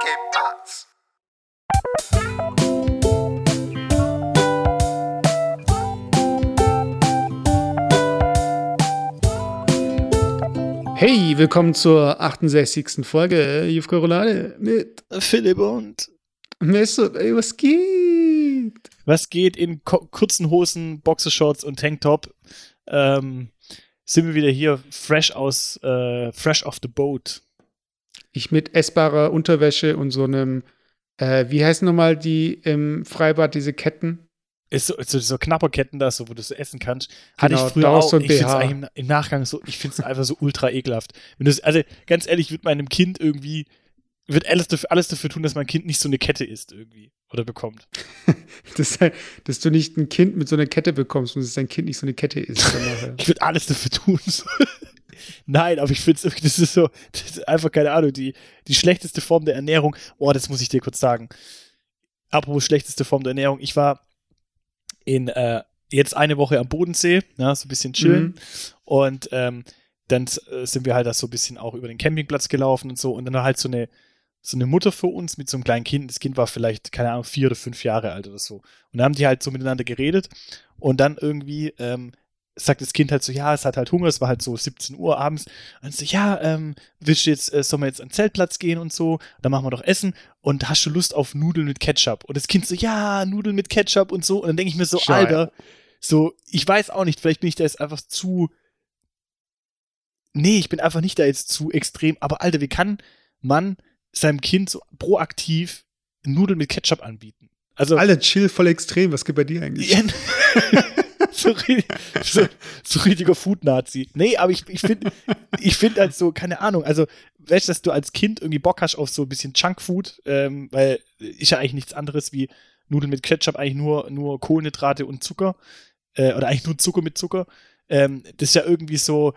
¿Qué pasa? Hey, willkommen zur 68. Folge Juf Corolade mit Philipp und Mesut. Ey, was geht? was geht in ko- kurzen Hosen, Boxershorts und Tanktop? Ähm, sind wir wieder hier fresh aus, äh, fresh off the boat. Ich mit essbarer Unterwäsche und so einem, äh, wie heißen nochmal die im Freibad, diese Ketten? Ist so, so, so Knapperketten da, so, wo du so essen kannst. Hatte Genau, ich früher auch. so ein ich es BH. im, im Nachgang so, ich finde es einfach so ultra ekelhaft. Also ganz ehrlich, ich würde meinem Kind irgendwie, wird alles dafür, alles dafür tun, dass mein Kind nicht so eine Kette isst irgendwie oder bekommt. Dass, dass du nicht ein Kind mit so einer Kette bekommst und dass dein Kind nicht so eine Kette nachher. Ich würde alles dafür tun. Nein, aber ich finde es, das ist so, das ist einfach keine Ahnung, die, die schlechteste Form der Ernährung. Oh, das muss ich dir kurz sagen. Apropos schlechteste Form der Ernährung. Ich war in, äh, jetzt eine Woche am Bodensee, ja, so ein bisschen chillen. Mhm. Und ähm, dann äh, sind wir halt da so ein bisschen auch über den Campingplatz gelaufen und so. Und dann war halt so eine, so eine Mutter für uns mit so einem kleinen Kind. Das Kind war vielleicht, keine Ahnung, vier oder fünf Jahre alt oder so. Und dann haben die halt so miteinander geredet. Und dann irgendwie ähm, sagt das Kind halt so, ja, es hat halt Hunger, es war halt so 17 Uhr abends. Und so, ja, ähm, willst du jetzt, äh, sollen wir jetzt an den Zeltplatz gehen und so? Dann machen wir doch Essen. Und hast du Lust auf Nudeln mit Ketchup? Und das Kind so, ja, Nudeln mit Ketchup und so. Und dann denke ich mir so, Scheiße. Alter, so, ich weiß auch nicht, vielleicht bin ich da jetzt einfach zu. Nee, ich bin einfach nicht da jetzt zu extrem. Aber Alter, wie kann man seinem Kind so proaktiv Nudeln mit Ketchup anbieten? Also, Alle chill voll extrem. Was geht bei dir eigentlich? so, so, so richtiger Food-Nazi. Nee, aber ich, ich finde ich find halt so, keine Ahnung, also, weißt du, dass du als Kind irgendwie Bock hast auf so ein bisschen Junkfood, ähm, weil ist ja eigentlich nichts anderes wie Nudeln mit Ketchup, eigentlich nur, nur Kohlenhydrate und Zucker, äh, oder eigentlich nur Zucker mit Zucker. Ähm, das ist ja irgendwie so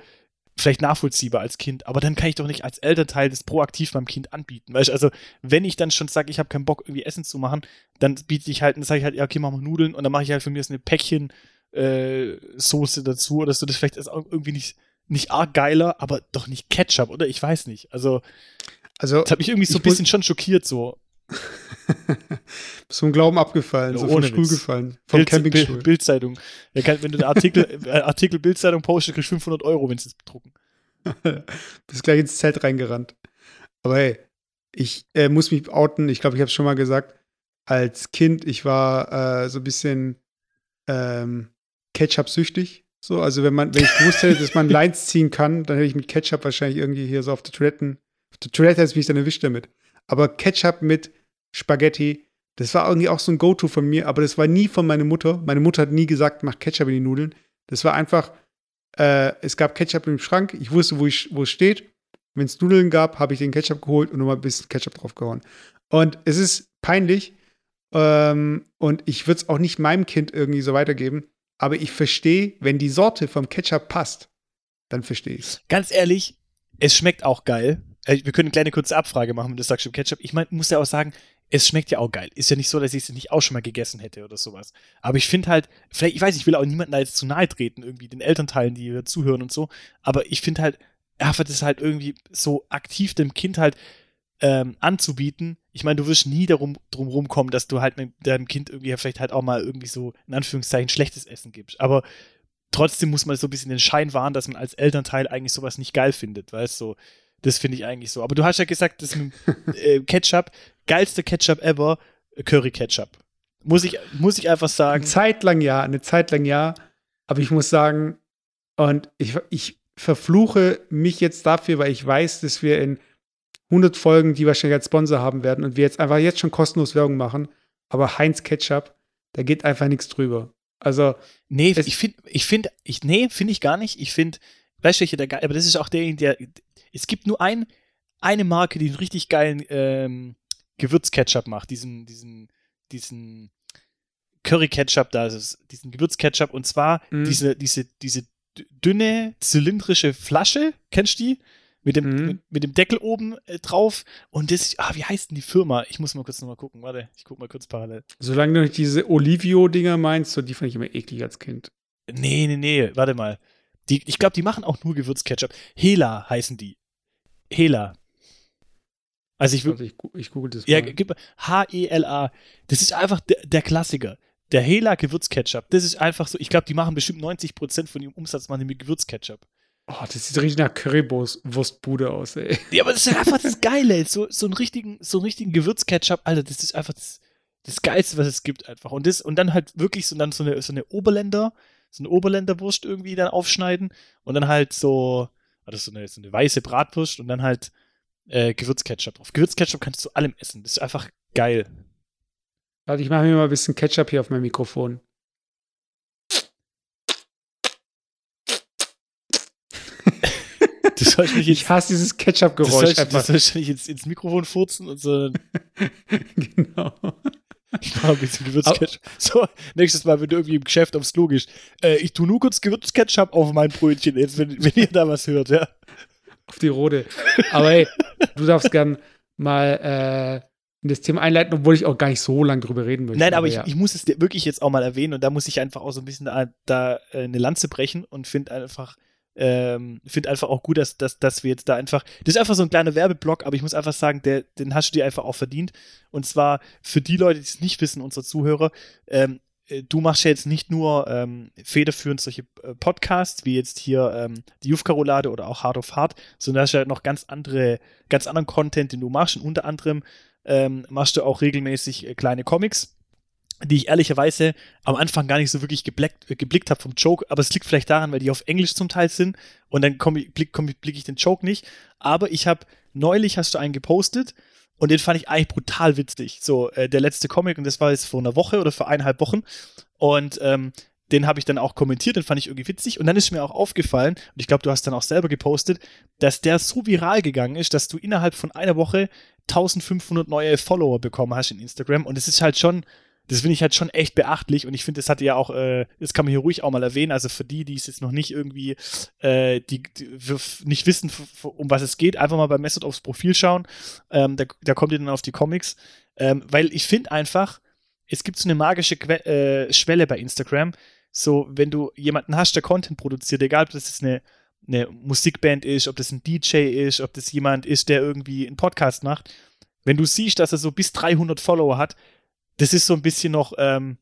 vielleicht nachvollziehbar als Kind, aber dann kann ich doch nicht als Elternteil das proaktiv meinem Kind anbieten. Weißt du, also wenn ich dann schon sage, ich habe keinen Bock, irgendwie Essen zu machen, dann biete ich halt, dann sage ich halt, ja, okay, mach mal Nudeln und dann mache ich halt für mich so eine Päckchen äh, Soße dazu oder so. Das vielleicht ist auch irgendwie nicht, nicht arg geiler, aber doch nicht Ketchup, oder? Ich weiß nicht. Also, Also, das hat mich irgendwie so ein bisschen schon schockiert, so. bist vom Glauben abgefallen, so vom Ohne Stuhl gefallen. Vom Bild, Campingstuhl. Bild, Bildzeitung. Kann, wenn du einen Artikel, äh, Artikel Bildzeitung postest, kriegst du 500 Euro, wenn sie es bedrucken. Bist gleich ins Zelt reingerannt. Aber hey, ich äh, muss mich outen. Ich glaube, ich habe es schon mal gesagt. Als Kind, ich war äh, so ein bisschen ähm, Ketchup-süchtig. So, also wenn man, wenn ich gewusst hätte, dass man Lines ziehen kann, dann hätte ich mit Ketchup wahrscheinlich irgendwie hier so auf der Toiletten, auf der Toilette hätte es mich dann erwischt damit. Aber Ketchup mit Spaghetti, das war irgendwie auch so ein Go-To von mir, aber das war nie von meiner Mutter. Meine Mutter hat nie gesagt, mach Ketchup in die Nudeln. Das war einfach, äh, es gab Ketchup im Schrank, ich wusste, wo, ich, wo es steht. Wenn es Nudeln gab, habe ich den Ketchup geholt und nochmal ein bisschen Ketchup draufgehauen. Und es ist peinlich ähm, und ich würde es auch nicht meinem Kind irgendwie so weitergeben, aber ich verstehe, wenn die Sorte vom Ketchup passt, dann verstehe ich es. Ganz ehrlich, es schmeckt auch geil. Äh, Wir können eine kleine kurze Abfrage machen, wenn du sagst, Ketchup. Ich mein, muss ja auch sagen, es schmeckt ja auch geil. Ist ja nicht so, dass ich es nicht auch schon mal gegessen hätte oder sowas. Aber ich finde halt, vielleicht, ich weiß, ich will auch niemanden da jetzt zu nahe treten, irgendwie den Elternteilen, die hier zuhören und so. Aber ich finde halt, einfach das halt irgendwie so aktiv dem Kind halt ähm, anzubieten. Ich meine, du wirst nie darum drum rumkommen, dass du halt mit deinem Kind irgendwie vielleicht halt auch mal irgendwie so in Anführungszeichen schlechtes Essen gibst. Aber trotzdem muss man so ein bisschen den Schein wahren, dass man als Elternteil eigentlich sowas nicht geil findet, weißt du? So, das finde ich eigentlich so. Aber du hast ja gesagt, das mit äh, Ketchup, geilste Ketchup ever, Curry Ketchup. Muss ich, muss ich einfach sagen. Eine Zeit lang ja, eine Zeit lang ja, aber ich muss sagen, und ich, ich verfluche mich jetzt dafür, weil ich weiß, dass wir in 100 Folgen die wahrscheinlich als Sponsor haben werden und wir jetzt einfach jetzt schon kostenlos Werbung machen, aber Heinz Ketchup, da geht einfach nichts drüber. Also, Nee, Es- ich finde, ich finde, ich, nee, finde ich gar nicht. Ich finde, weißt du, der aber das ist auch der, der, es gibt nur ein, eine Marke, die einen richtig geilen ähm, Gewürzketchup macht, diesen, diesen, diesen Curry-Ketchup da, ist diesen Gewürzketchup und zwar Mhm. diese, diese, diese dünne, zylindrische Flasche, kennst du die? Mit dem, Mhm. mit, mit dem Deckel oben äh, drauf und das, ah, wie heißt denn die Firma? Ich muss mal kurz nochmal gucken, warte, ich guck mal kurz parallel. solange du nicht diese Olivio-Dinger meinst, so die fand ich immer eklig als Kind. Nee, nee, nee, warte mal. Die, ich glaube, die machen auch nur Gewürzketchup. Hela heißen die. Hela. Also ich, Warte, ich, gu- ich google das ja, mal. gib mal H-E-L-A. Das ist einfach der, der Klassiker. Der Hela Gewürzketchup. Das ist einfach so, ich glaube, die machen bestimmt 90% von ihrem Umsatz machen die mit Gewürzketchup. Oh, das sieht richtig nach Currywurstbude aus, ey. Ja, aber das ist einfach das Geile. So, so einen richtigen, so einen richtigen Gewürzketchup, Alter, das ist einfach das, das Geilste, was es gibt einfach. Und das, und dann halt wirklich so, dann so eine, so eine Oberländer, so eine Oberländerwurst irgendwie dann aufschneiden und dann halt so, also so eine, so eine weiße Bratwurst und dann halt äh, Gewürzketchup drauf. Gewürzketchup kannst du zu allem essen. Das ist einfach geil. Warte, ich mache mir mal ein bisschen Ketchup hier auf mein Mikrofon. Du sollst nicht Ich hasse dieses Ketchup-Geräusch du einfach. sollst nicht ins, ins Mikrofon furzen und so. genau. Ich mache ein bisschen Gewürzketchup. So, nächstes Mal, wenn du irgendwie im Geschäft aufs Klo gehst, äh, ich tu nur kurz Gewürzketchup auf mein Brötchen, jetzt, wenn, wenn ihr da was hört, ja. Auf die Rode. Aber hey, du darfst gern mal äh, in das Thema einleiten, obwohl ich auch gar nicht so lange drüber reden möchte. Nein, aber ich, ja. ich muss es wirklich jetzt auch mal erwähnen und da muss ich einfach auch so ein bisschen da, da äh, eine Lanze brechen und finde einfach, ähm, finde einfach auch gut, dass, dass, dass wir jetzt da einfach, das ist einfach so ein kleiner Werbeblock, aber ich muss einfach sagen, der, den hast du dir einfach auch verdient. Und zwar für die Leute, die es nicht wissen, unsere Zuhörer, ähm, äh, du machst ja jetzt nicht nur ähm, federführend solche äh, Podcasts, wie jetzt hier ähm, die Jufkarolade oder auch Hard of Hard, sondern hast ja noch ganz andere, ganz anderen Content, den du machst. Und unter anderem ähm, machst du auch regelmäßig äh, kleine Comics, die ich ehrlicherweise am Anfang gar nicht so wirklich geblickt, äh, geblickt habe vom Joke, aber es liegt vielleicht daran, weil die auf Englisch zum Teil sind und dann komm ich, blick, komm blick ich den Joke nicht. Aber ich habe neulich hast du einen gepostet und den fand ich eigentlich brutal witzig. So, äh, der letzte Comic, und das war jetzt vor einer Woche oder vor eineinhalb Wochen. Und ähm, den habe ich dann auch kommentiert, den fand ich irgendwie witzig. Und dann ist mir auch aufgefallen, und ich glaube, du hast dann auch selber gepostet, dass der so viral gegangen ist, dass du innerhalb von einer Woche 1500 neue Follower bekommen hast in Instagram. Und es ist halt schon, das finde ich halt schon echt beachtlich. Und ich finde, das hatte ja auch, äh, das kann man hier ruhig auch mal erwähnen. Also für die, die es jetzt noch nicht irgendwie, äh, die, die nicht wissen, um was es geht, einfach mal bei Method aufs Profil schauen. Ähm, da, da kommt ihr dann auf die Comics. Ähm, weil ich finde einfach, es gibt so eine magische que äh, Schwelle bei Instagram. So, wenn du jemanden hast, der Content produziert, egal ob das jetzt eine, eine Musikband ist, ob das ein DJ ist, ob das jemand ist, der irgendwie einen Podcast macht, wenn du siehst, dass er so bis 300 Follower hat, das ist so ein bisschen noch ähm,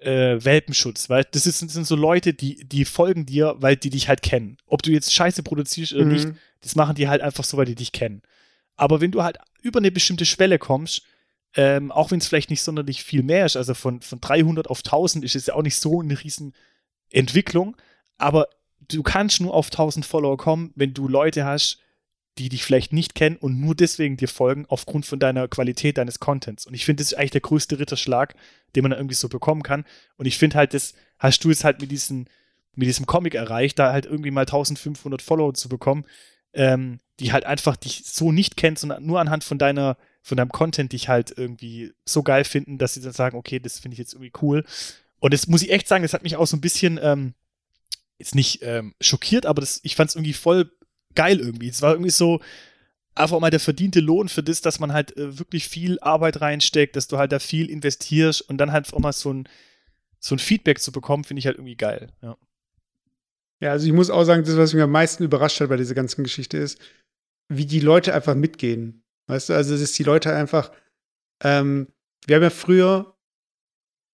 äh, Welpenschutz, weil das ist, sind so Leute, die, die folgen dir, weil die dich halt kennen. Ob du jetzt Scheiße produzierst oder Mhm. nicht, das machen die halt einfach so, weil die dich kennen. Aber wenn du halt über eine bestimmte Schwelle kommst, ähm, auch wenn es vielleicht nicht sonderlich viel mehr ist, also von, von 300 auf 1000 ist es ja auch nicht so eine riesen Entwicklung, aber du kannst nur auf 1000 Follower kommen, wenn du Leute hast, die dich vielleicht nicht kennen und nur deswegen dir folgen, aufgrund von deiner Qualität deines Contents. Und ich finde, das ist eigentlich der größte Ritterschlag, den man irgendwie so bekommen kann. Und ich finde halt, das hast du jetzt halt mit, diesen, mit diesem Comic erreicht, da halt irgendwie mal 1500 Follower zu bekommen, ähm, die halt einfach dich so nicht kennt, sondern nur anhand von deiner, von deinem Content dich halt irgendwie so geil finden, dass sie dann sagen, okay, das finde ich jetzt irgendwie cool. Und das muss ich echt sagen, das hat mich auch so ein bisschen, ähm, jetzt nicht ähm, schockiert, aber das, ich fand es irgendwie voll geil irgendwie. Es war irgendwie so einfach mal der verdiente Lohn für das, dass man halt äh, wirklich viel Arbeit reinsteckt, dass du halt da viel investierst und dann halt auch mal so ein, so ein Feedback zu bekommen, finde ich halt irgendwie geil. Ja. Ja, also ich muss auch sagen, das, was mich am meisten überrascht hat bei dieser ganzen Geschichte ist, wie die Leute einfach mitgehen. Weißt du, also dass die Leute einfach, ähm, wir haben ja früher,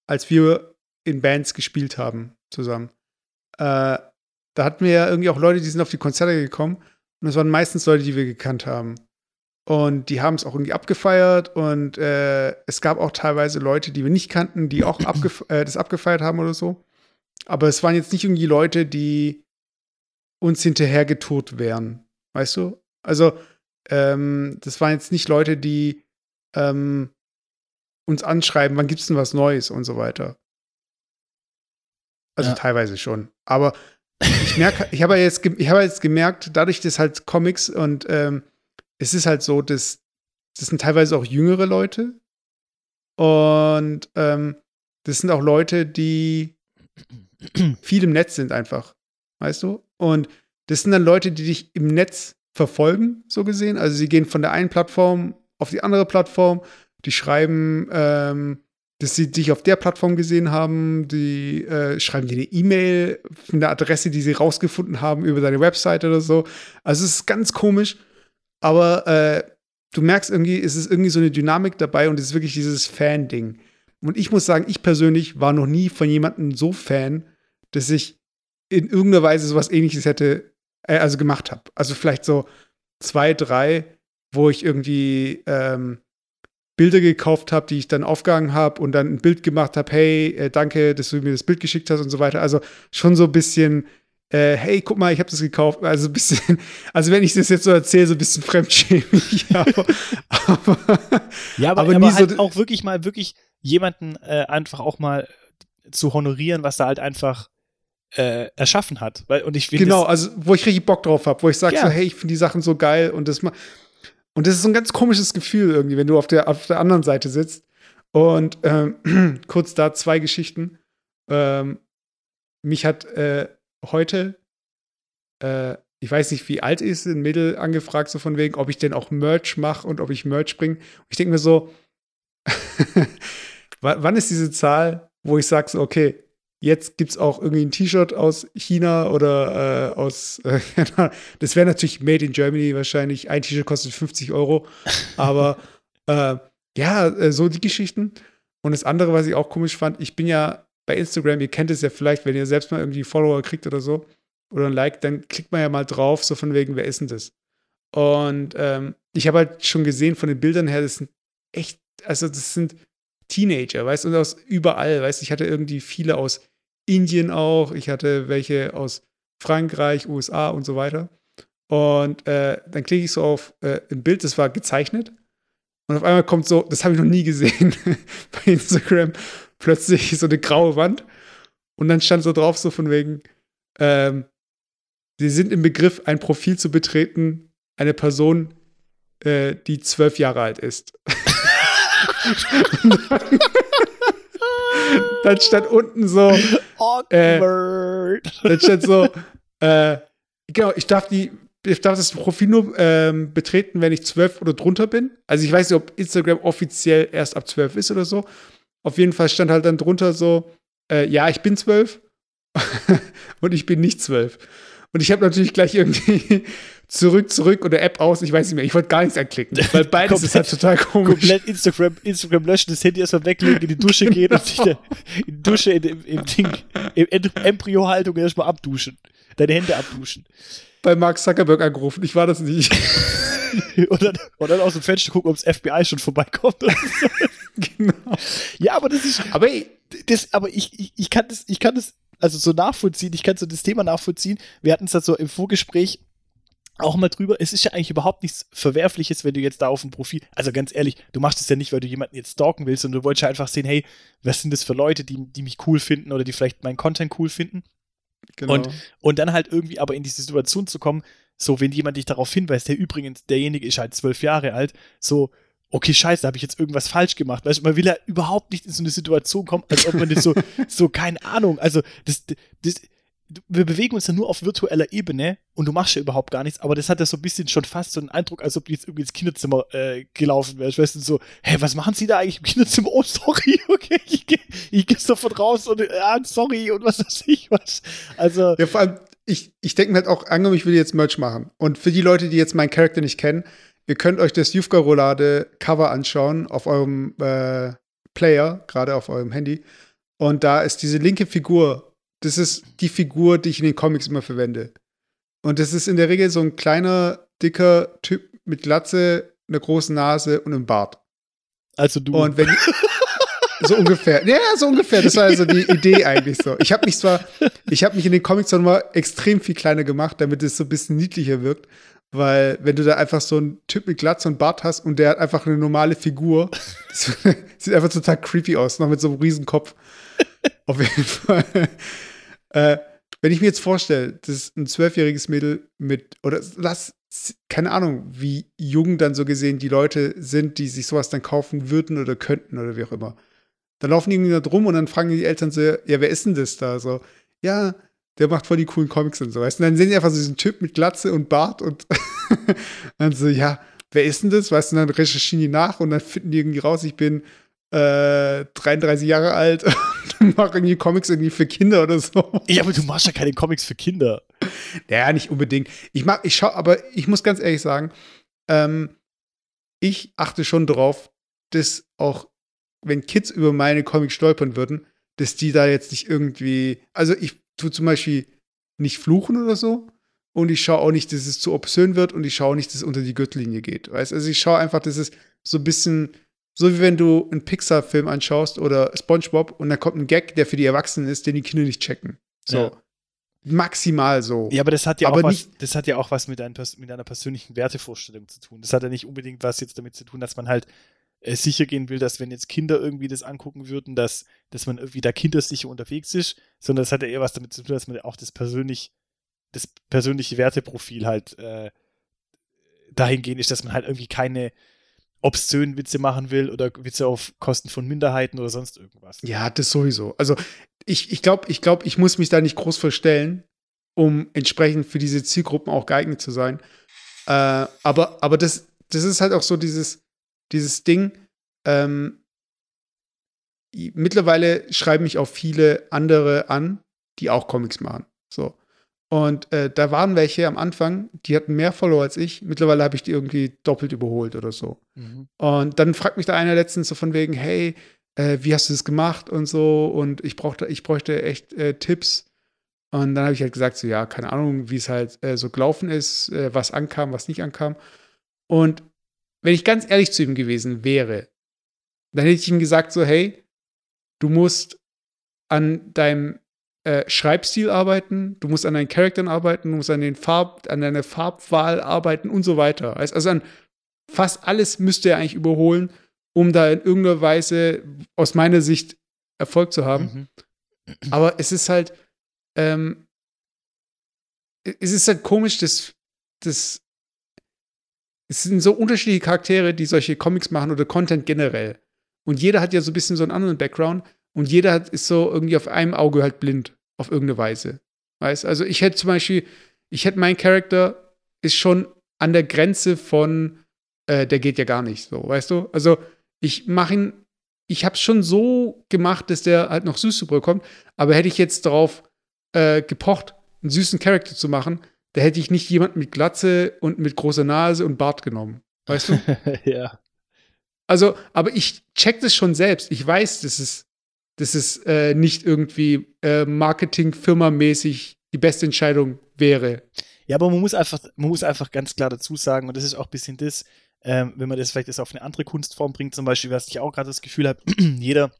als wir in Bands gespielt haben zusammen, äh, da hatten wir ja irgendwie auch Leute, die sind auf die Konzerte gekommen und das waren meistens Leute, die wir gekannt haben. Und die haben es auch irgendwie abgefeiert und äh, es gab auch teilweise Leute, die wir nicht kannten, die auch abgef äh, das abgefeiert haben oder so. Aber es waren jetzt nicht irgendwie Leute, die uns hinterhergetourt wären. Weißt du? Also, ähm, das waren jetzt nicht Leute, die ähm, uns anschreiben, wann gibt's denn was Neues und so weiter. Also Ja. teilweise schon. Aber ich merke, ich habe jetzt, ich jetzt gemerkt, dadurch, dass halt Comics und ähm, es ist halt so, dass das sind teilweise auch jüngere Leute. Und ähm, das sind auch Leute, die viel im Netz sind einfach. Weißt du? Und das sind dann Leute, die dich im Netz verfolgen, so gesehen. Also sie gehen von der einen Plattform auf die andere Plattform, die schreiben, ähm, dass sie dich auf der Plattform gesehen haben, die äh, schreiben dir eine E-Mail von der Adresse, die sie rausgefunden haben über deine Website oder so. Also es ist ganz komisch, aber äh, du merkst irgendwie, es ist irgendwie so eine Dynamik dabei und es ist wirklich dieses Fan-Ding. Und ich muss sagen, ich persönlich war noch nie von jemandem so Fan, dass ich in irgendeiner Weise sowas ähnliches hätte, äh, also gemacht habe. Also vielleicht so zwei, drei, wo ich irgendwie ähm, Bilder gekauft habe, die ich dann aufgehangen habe und dann ein Bild gemacht habe, hey, äh, danke, dass du mir das Bild geschickt hast und so weiter. Also schon so ein bisschen, äh, hey, guck mal, ich habe das gekauft. Also ein bisschen, also wenn ich das jetzt so erzähle, so ein bisschen fremdschämig. aber, aber, ja, aber, aber, aber halt so auch wirklich mal wirklich jemanden äh, einfach auch mal zu honorieren, was er halt einfach äh, erschaffen hat. Weil, und ich genau, also wo ich richtig Bock drauf habe, wo ich sage ja. so, hey, ich finde die Sachen so geil und das mal. Und das ist so ein ganz komisches Gefühl irgendwie, wenn du auf der, auf der anderen Seite sitzt. Und ähm, kurz da zwei Geschichten. Ähm, mich hat äh, heute, äh, ich weiß nicht, wie alt ist, ein Mädel angefragt, so von wegen, ob ich denn auch Merch mache und ob ich Merch bringe. Ich denke mir so, wann ist diese Zahl, wo ich sage so, okay, jetzt gibt es auch irgendwie ein T-Shirt aus China oder äh, aus, äh, das wäre natürlich made in Germany wahrscheinlich. Ein T-Shirt kostet 50 Euro, aber äh, ja, äh, so die Geschichten. Und das andere, was ich auch komisch fand, ich bin ja bei Instagram, ihr kennt es ja vielleicht, wenn ihr selbst mal irgendwie Follower kriegt oder so, oder ein Like, dann klickt man ja mal drauf, so von wegen, wer ist denn das? Und ähm, ich habe halt schon gesehen von den Bildern her, das sind echt, also das sind Teenager, weißt du, und aus überall, weißt du, ich hatte irgendwie viele aus Indien auch, ich hatte welche aus Frankreich, USA und so weiter. Und äh, dann klicke ich so auf äh, ein Bild, das war gezeichnet. Und auf einmal kommt so, das habe ich noch nie gesehen bei Instagram, plötzlich so eine graue Wand. Und dann stand so drauf, so von wegen, ähm, sie sind im Begriff, ein Profil zu betreten, eine Person, äh, die zwölf Jahre alt ist. dann stand unten so. Äh, dann stand so, äh, genau, ich darf die, ich darf das Profil nur ähm, betreten, wenn ich zwölf oder drunter bin. Also ich weiß nicht, ob Instagram offiziell erst ab zwölf ist oder so. Auf jeden Fall stand halt dann drunter so, äh, ja, ich bin zwölf und ich bin nicht zwölf. Und ich habe natürlich gleich irgendwie zurück, zurück oder App aus, ich weiß nicht mehr. Ich wollte gar nichts anklicken, weil beides ist halt total komisch. Komplett Instagram, Instagram löschen, das Handy erstmal weglegen, in die Dusche gehen und sich in die Dusche in, im, im Ding, im Embryo-Haltung erstmal abduschen. Deine Hände abduschen. Bei Mark Zuckerberg angerufen, ich war das nicht. und, dann, und dann aus dem Fenster gucken, ob das FBI schon vorbeikommt. Genau. Ja, aber das ist. Aber, das, aber ich, ich, ich kann das, ich kann das also so nachvollziehen, ich kann so das Thema nachvollziehen. Wir hatten es da so im Vorgespräch auch mal drüber. Es ist ja eigentlich überhaupt nichts Verwerfliches, wenn du jetzt da auf dem Profil, also ganz ehrlich, du machst es ja nicht, weil du jemanden jetzt stalken willst, sondern du wolltest ja einfach sehen, hey, was sind das für Leute, die, die mich cool finden oder die vielleicht meinen Content cool finden. Genau. Und, und dann halt irgendwie aber in die Situation zu kommen, so, wenn jemand dich darauf hinweist, der übrigens, derjenige ist halt zwölf Jahre alt, so, okay, scheiße, da habe ich jetzt irgendwas falsch gemacht. Weißt du, man will ja überhaupt nicht in so eine Situation kommen, als ob man das so, so, keine Ahnung, also, das, das, wir bewegen uns ja nur auf virtueller Ebene und du machst ja überhaupt gar nichts, aber das hat ja so ein bisschen schon fast so einen Eindruck, als ob du jetzt irgendwie ins Kinderzimmer äh, gelaufen wärst. Weißt du, so, hä, was machen sie da eigentlich im Kinderzimmer? Oh, sorry, okay, ich, gehe ich geh sofort raus und ja, sorry und was weiß ich was. Also. Ja, vor allem, ich, ich denke mir halt auch, angenommen, ich will jetzt Merch machen. Und für die Leute, die jetzt meinen Charakter nicht kennen, ihr könnt euch das Jufka-Roulade-Cover anschauen auf eurem äh, Player, gerade auf eurem Handy. Und da ist diese linke Figur das ist die Figur, die ich in den Comics immer verwende. Und das ist in der Regel so ein kleiner, dicker Typ mit Glatze, einer großen Nase und einem Bart. Also du. Und wenn so ungefähr. Ja, so ungefähr. Das war also die Idee eigentlich so. Ich habe mich zwar, ich habe mich in den Comics zwar mal extrem viel kleiner gemacht, damit es so ein bisschen niedlicher wirkt. Weil, wenn du da einfach so einen Typ mit Glatze und Bart hast und der hat einfach eine normale Figur, sieht einfach total creepy aus, noch mit so einem riesen Kopf. Auf jeden Fall. Äh, wenn ich mir jetzt vorstelle, dass ein zwölfjähriges Mädel mit, oder lass, keine Ahnung, wie jung dann so gesehen die Leute sind, die sich sowas dann kaufen würden oder könnten oder wie auch immer. Dann laufen die irgendwie da drum und dann fragen die Eltern so, ja, wer ist denn das da? So, ja, der macht voll die coolen Comics und so, weißt Und dann sehen die einfach so diesen Typ mit Glatze und Bart und dann so, ja, wer ist denn das? Weißt du, dann recherchieren die nach und dann finden die irgendwie raus, ich bin äh, 33 Jahre alt und mache irgendwie Comics irgendwie für Kinder oder so. Ja, aber du machst ja keine Comics für Kinder. Ja, nicht unbedingt. Ich mag, ich schau, aber ich muss ganz ehrlich sagen, ähm, ich achte schon darauf, dass auch, wenn Kids über meine Comics stolpern würden, dass die da jetzt nicht irgendwie, also ich tue zum Beispiel nicht fluchen oder so und ich schaue auch nicht, dass es zu obszön wird und ich schaue nicht, dass es unter die Gürtellinie geht, weißt? Also ich schaue einfach, dass es so ein bisschen, so wie wenn du einen Pixar-Film anschaust oder SpongeBob und dann kommt ein Gag, der für die Erwachsenen ist, den die Kinder nicht checken. So. Ja. Maximal so. Ja, aber das hat ja Aber auch was, das hat ja auch was mit, ein, pers- mit einer persönlichen Wertevorstellung zu tun. Das hat ja nicht unbedingt was jetzt damit zu tun, dass man halt äh, sicher gehen will, dass wenn jetzt Kinder irgendwie das angucken würden, dass, dass man irgendwie da kindersicher unterwegs ist, sondern das hat ja eher was damit zu tun, dass man auch das persönlich, das persönliche Werteprofil halt äh, dahingehend ist, dass man halt irgendwie keine obszönen Witze machen will oder Witze auf Kosten von Minderheiten oder sonst irgendwas. Ja, das sowieso. Also ich, ich glaube, ich, glaub, ich muss mich da nicht groß verstellen, um entsprechend für diese Zielgruppen auch geeignet zu sein. Äh, aber aber das, das ist halt auch so dieses, dieses Ding. Ähm, mittlerweile schreiben mich auch viele andere an, die auch Comics machen. So. Und äh, da waren welche am Anfang, die hatten mehr Follower als ich. Mittlerweile habe ich die irgendwie doppelt überholt oder so. Mhm. Und dann fragt mich da einer letztens so von wegen, hey, äh, wie hast du das gemacht und so und ich brauchte, ich bräuchte echt äh, Tipps. Und dann habe ich halt gesagt, so ja, keine Ahnung, wie es halt äh, so gelaufen ist, äh, was ankam, was nicht ankam. Und wenn ich ganz ehrlich zu ihm gewesen wäre, dann hätte ich ihm gesagt, so, hey, du musst an deinem äh, Schreibstil arbeiten, du musst an deinen Charakteren arbeiten, du musst an den Farb, an deiner Farbwahl arbeiten und so weiter. Also an fast alles müsste er eigentlich überholen, um da in irgendeiner Weise aus meiner Sicht Erfolg zu haben. Mhm. Aber es ist halt, ähm, es ist halt komisch, dass, dass es sind so unterschiedliche Charaktere, die solche Comics machen oder Content generell. Und jeder hat ja so ein bisschen so einen anderen Background und jeder hat, ist so irgendwie auf einem Auge halt blind, auf irgendeine Weise. Weißt also ich hätte zum Beispiel, ich hätte mein Charakter ist schon an der Grenze von, äh, der geht ja gar nicht so, weißt du? Also ich mache ihn, ich habe es schon so gemacht, dass der halt noch süß bekommt, aber hätte ich jetzt darauf äh, gepocht, einen süßen Charakter zu machen, da hätte ich nicht jemanden mit Glatze und mit großer Nase und Bart genommen. Weißt du? ja. Also, aber ich check das schon selbst. Ich weiß, dass es, dass es äh, nicht irgendwie äh, Marketing-Firma-mäßig die beste Entscheidung wäre. Ja, aber man muss einfach, man muss einfach ganz klar dazu sagen, und das ist auch ein bisschen das, ähm, wenn man das vielleicht jetzt auf eine andere Kunstform bringt, zum Beispiel, was ich auch gerade das Gefühl habe, jeder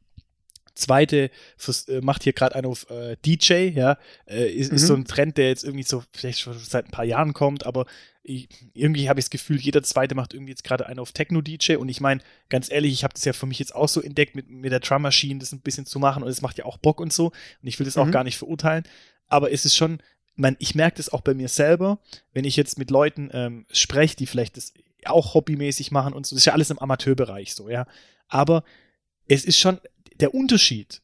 zweite vers- äh, macht hier gerade einen auf äh, DJ, ja, äh, ist, ist Mhm. so ein Trend, der jetzt irgendwie so vielleicht schon seit ein paar Jahren kommt, aber ich, irgendwie habe ich das Gefühl, jeder zweite macht irgendwie jetzt gerade einen auf Techno-DJ und ich meine, ganz ehrlich, ich habe das ja für mich jetzt auch so entdeckt, mit, mit der Drum Machine das ein bisschen zu machen und es macht ja auch Bock und so und ich will das auch Mhm. gar nicht verurteilen, aber es ist schon, man, ich merke das auch bei mir selber, wenn ich jetzt mit Leuten ähm, spreche, die vielleicht das auch hobbymäßig machen und so, das ist ja alles im Amateurbereich so, ja, aber es ist schon der Unterschied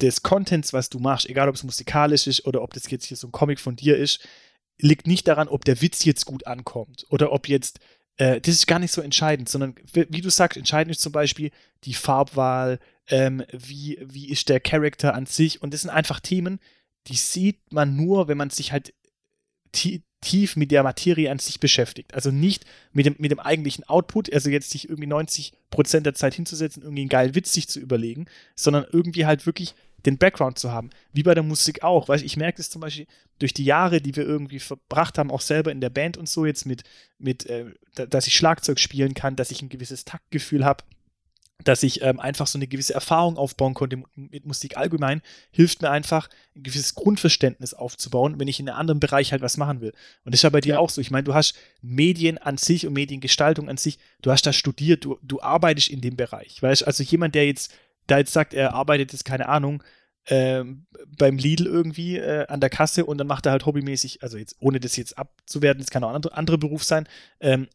des Contents, was du machst, egal ob es musikalisch ist oder ob das jetzt hier so ein Comic von dir ist, liegt nicht daran, ob der Witz jetzt gut ankommt oder ob jetzt, äh, das ist gar nicht so entscheidend, sondern wie, du sagst, entscheidend ist zum Beispiel die Farbwahl, ähm, wie, wie ist der Charakter an sich und das sind einfach Themen, die sieht man nur, wenn man sich halt tief mit der Materie an sich beschäftigt. Also nicht mit dem, mit dem eigentlichen Output, also jetzt sich irgendwie 90% der Zeit hinzusetzen, irgendwie einen geilen Witz sich zu überlegen, sondern irgendwie halt wirklich den Background zu haben. Wie bei der Musik auch. Weißt, ich merke es zum Beispiel durch die Jahre, die wir irgendwie verbracht haben, auch selber in der Band und so, jetzt mit, mit äh, da- dass ich Schlagzeug spielen kann, dass ich ein gewisses Taktgefühl habe, dass ich ähm, einfach so eine gewisse Erfahrung aufbauen konnte mit, Musik allgemein, hilft mir einfach, ein gewisses Grundverständnis aufzubauen, wenn ich in einem anderen Bereich halt was machen will. Und das ist ja bei dir Ja. auch so. Ich meine, du hast Medien an sich und Mediengestaltung an sich, du hast da studiert, du, du arbeitest in dem Bereich. Weißt also jemand, der jetzt, da jetzt sagt, er arbeitet jetzt, keine Ahnung, ähm, beim Lidl irgendwie äh, an der Kasse und dann macht er halt hobbymäßig, also jetzt ohne das jetzt abzuwerten, das kann auch ein anderer andere Beruf sein, ähm,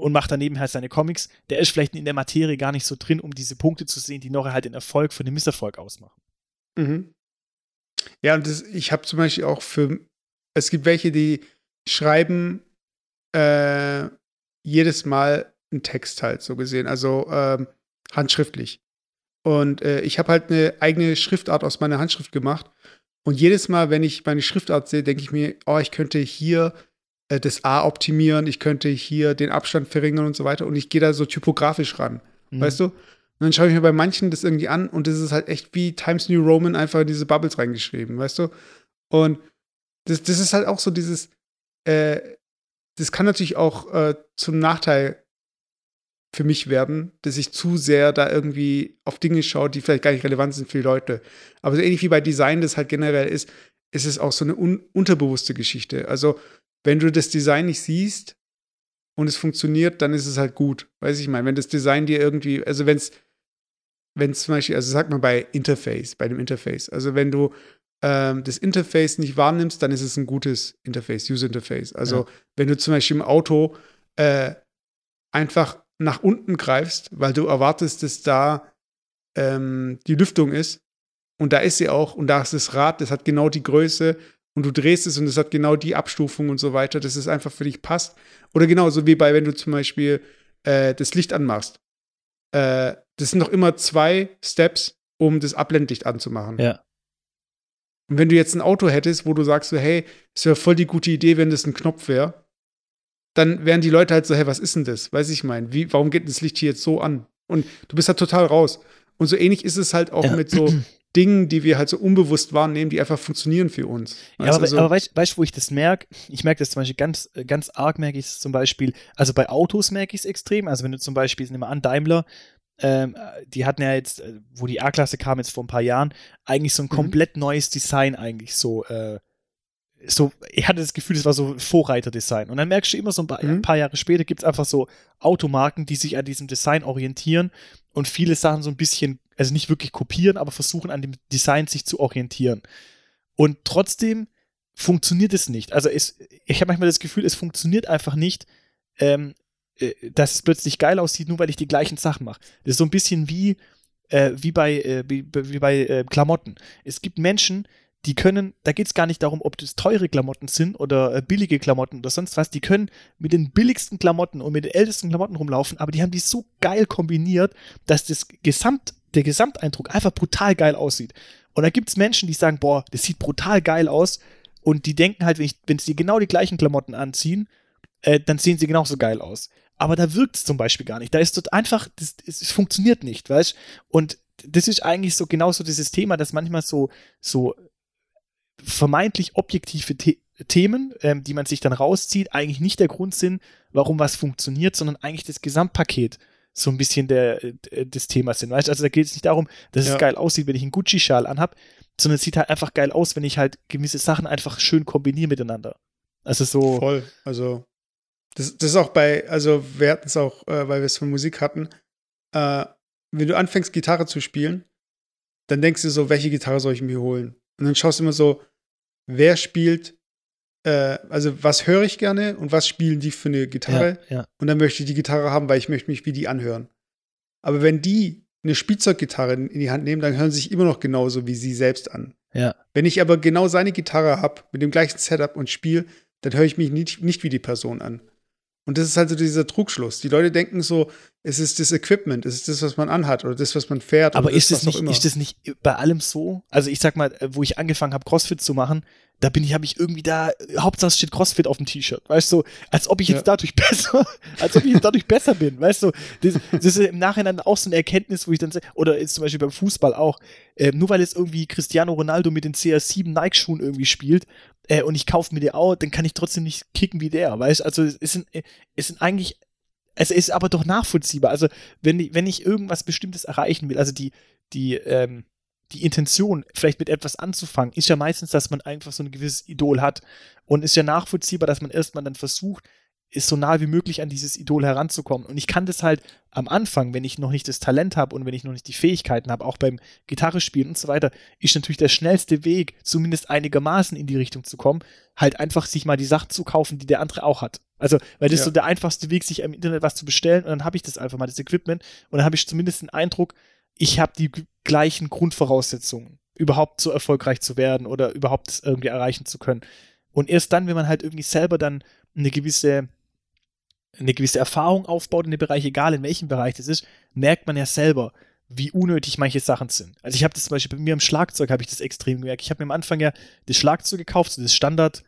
und macht daneben halt seine Comics, der ist vielleicht in der Materie gar nicht so drin, um diese Punkte zu sehen, die noch halt den Erfolg von dem Misserfolg ausmachen. Mhm. Ja, und das, ich habe zum Beispiel auch für, es gibt welche, die schreiben äh, jedes Mal einen Text halt so gesehen, also ähm, handschriftlich. Und äh, ich habe halt eine eigene Schriftart aus meiner Handschrift gemacht. Und jedes Mal, wenn ich meine Schriftart sehe, denke ich mir, oh, ich könnte hier äh, das A optimieren, ich könnte hier den Abstand verringern und so weiter. Und ich gehe da so typografisch ran. Mhm. Weißt du? Und dann schaue ich mir bei manchen das irgendwie an und das ist halt echt wie Times New Roman einfach in diese Bubbles reingeschrieben, weißt du? Und das, das ist halt auch so dieses, äh, das kann natürlich auch äh, zum Nachteil für mich werden, dass ich zu sehr da irgendwie auf Dinge schaue, die vielleicht gar nicht relevant sind für die Leute. Aber so ähnlich wie bei Design das halt generell ist, ist es auch so eine un unterbewusste Geschichte. Also, wenn du das Design nicht siehst und es funktioniert, dann ist es halt gut. Weiß ich mal, wenn das Design dir irgendwie, also wenn es, wenn zum Beispiel, also sag mal bei Interface, bei dem Interface, also wenn du ähm, das Interface nicht wahrnimmst, dann ist es ein gutes Interface, User Interface. Also ja. wenn du zum Beispiel im Auto äh, einfach nach unten greifst, weil du erwartest, dass da ähm, die Lüftung ist. Und da ist sie auch. Und da ist das Rad, das hat genau die Größe. Und du drehst es und es hat genau die Abstufung und so weiter, dass es einfach für dich passt. Oder genauso wie bei, wenn du zum Beispiel äh, das Licht anmachst. Äh, das sind noch immer zwei Steps, um das Abblendlicht anzumachen. Ja. Und wenn du jetzt ein Auto hättest, wo du sagst so, hey, es wäre voll die gute Idee, wenn das ein Knopf wäre, dann wären die Leute halt so, hey, was ist denn das? Weiß ich mein, wie, warum geht das Licht hier jetzt so an? Und du bist halt total raus. Und so ähnlich ist es halt auch ja. mit so Dingen, die wir halt so unbewusst wahrnehmen, die einfach funktionieren für uns. Ja, aber, also, aber weißt du, wo ich das merke? Ich merke das zum Beispiel ganz, ganz arg, merke ich es zum Beispiel, also bei Autos merke ich es extrem. Also wenn du zum Beispiel, nehmen wir an, Daimler, ähm, die hatten ja jetzt, äh, wo die A-Klasse kam, jetzt vor ein paar Jahren, eigentlich so ein mhm. komplett neues Design eigentlich so äh, so, ich hatte das Gefühl, es war so Vorreiterdesign. Und dann merkst du immer so ein paar, mhm. ein paar Jahre später gibt es einfach so Automarken, die sich an diesem Design orientieren und viele Sachen so ein bisschen, also nicht wirklich kopieren, aber versuchen an dem Design sich zu orientieren. Und trotzdem funktioniert es nicht. Also es, ich habe manchmal das Gefühl, es funktioniert einfach nicht, ähm, äh, dass es plötzlich geil aussieht, nur weil ich die gleichen Sachen mache. Das ist so ein bisschen wie, äh, wie bei, äh, wie, wie bei äh, Klamotten. Es gibt Menschen, die können, da geht es gar nicht darum, ob das teure Klamotten sind oder äh, billige Klamotten oder sonst was, die können mit den billigsten Klamotten und mit den ältesten Klamotten rumlaufen, aber die haben die so geil kombiniert, dass das Gesamt, der Gesamteindruck einfach brutal geil aussieht. Und da gibt es Menschen, die sagen, boah, das sieht brutal geil aus und die denken halt, wenn, ich, wenn sie genau die gleichen Klamotten anziehen, äh, dann sehen sie genauso geil aus. Aber da wirkt es zum Beispiel gar nicht. Da ist dort einfach, das, es funktioniert nicht, weißt Und das ist eigentlich so genauso dieses Thema, dass manchmal so, so vermeintlich objektive The Themen, ähm, die man sich dann rauszieht, eigentlich nicht der Grund sind, warum was funktioniert, sondern eigentlich das Gesamtpaket so ein bisschen der, äh, des Themas sind. Weißt? Also da geht es nicht darum, dass ja. es geil aussieht, wenn ich einen Gucci-Schal anhab, sondern es sieht halt einfach geil aus, wenn ich halt gewisse Sachen einfach schön kombiniere miteinander. Also so. Voll. Also das, das ist auch bei, also wir hatten es auch, äh, weil wir es von Musik hatten, äh, wenn du anfängst, Gitarre zu spielen, dann denkst du so, welche Gitarre soll ich mir holen? Und dann schaust du immer so, wer spielt, äh, also was höre ich gerne und was spielen die für eine Gitarre. Ja, ja. Und dann möchte ich die Gitarre haben, weil ich möchte mich wie die anhören. Aber wenn die eine Spielzeuggitarre in die Hand nehmen, dann hören sie sich immer noch genauso wie sie selbst an. Ja. Wenn ich aber genau seine Gitarre habe, mit dem gleichen Setup und spiele, dann höre ich mich nicht, nicht wie die Person an. Und das ist halt so dieser Trugschluss. Die Leute denken so, es ist das Equipment, es ist das, was man anhat oder das, was man fährt. Aber ist, das, das nicht, ist das nicht bei allem so? Also ich sag mal, wo ich angefangen habe, CrossFit zu machen, da bin ich, habe ich irgendwie da, Hauptsache steht CrossFit auf dem T-Shirt, weißt du, als ob ich jetzt ja. dadurch besser, als ob ich jetzt dadurch besser bin, weißt du, das, das, ist im Nachhinein auch so eine Erkenntnis, wo ich dann, oder jetzt zum Beispiel beim Fußball auch, äh, nur weil jetzt irgendwie Cristiano Ronaldo mit den CR7 Nike-Schuhen irgendwie spielt äh, und ich kaufe mir die auch, dann kann ich trotzdem nicht kicken wie der, weißt du, also es sind, es sind eigentlich es ist aber doch nachvollziehbar. Also, wenn, ich, wenn ich irgendwas Bestimmtes erreichen will, also die, die, ähm, die Intention, vielleicht mit etwas anzufangen, ist ja meistens, dass man einfach so ein gewisses Idol hat. Und ist ja nachvollziehbar, dass man erstmal dann versucht, ist so nah wie möglich an dieses Idol heranzukommen. Und ich kann das halt am Anfang, wenn ich noch nicht das Talent habe und wenn ich noch nicht die Fähigkeiten habe, auch beim Gitarre spielen und so weiter, ist natürlich der schnellste Weg, zumindest einigermaßen in die Richtung zu kommen, halt einfach sich mal die Sachen zu kaufen, die der andere auch hat. Also, weil das ja. ist so der einfachste Weg, sich im Internet was zu bestellen und dann habe ich das einfach mal, das Equipment und dann habe ich zumindest den Eindruck, ich habe die gleichen Grundvoraussetzungen, überhaupt so erfolgreich zu werden oder überhaupt das irgendwie erreichen zu können. Und erst dann, wenn man halt irgendwie selber dann eine gewisse, eine gewisse Erfahrung aufbaut in dem Bereich, egal in welchem Bereich das ist, merkt man ja selber, wie unnötig manche Sachen sind. Also ich habe das zum Beispiel bei mir im Schlagzeug habe ich das extrem gemerkt. Ich habe mir am Anfang ja das Schlagzeug gekauft, so das Standard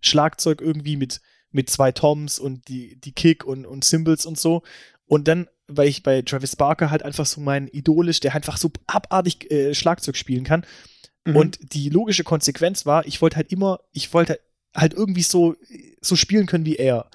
Schlagzeug irgendwie mit mit zwei Toms und die, die Kick und, und Symbols und so. Und dann, weil ich bei Travis Barker halt einfach so mein Idol ist, der einfach so abartig äh, Schlagzeug spielen kann. Mhm. Und die logische Konsequenz war, ich wollte halt immer, ich wollte halt irgendwie so, so spielen können wie er.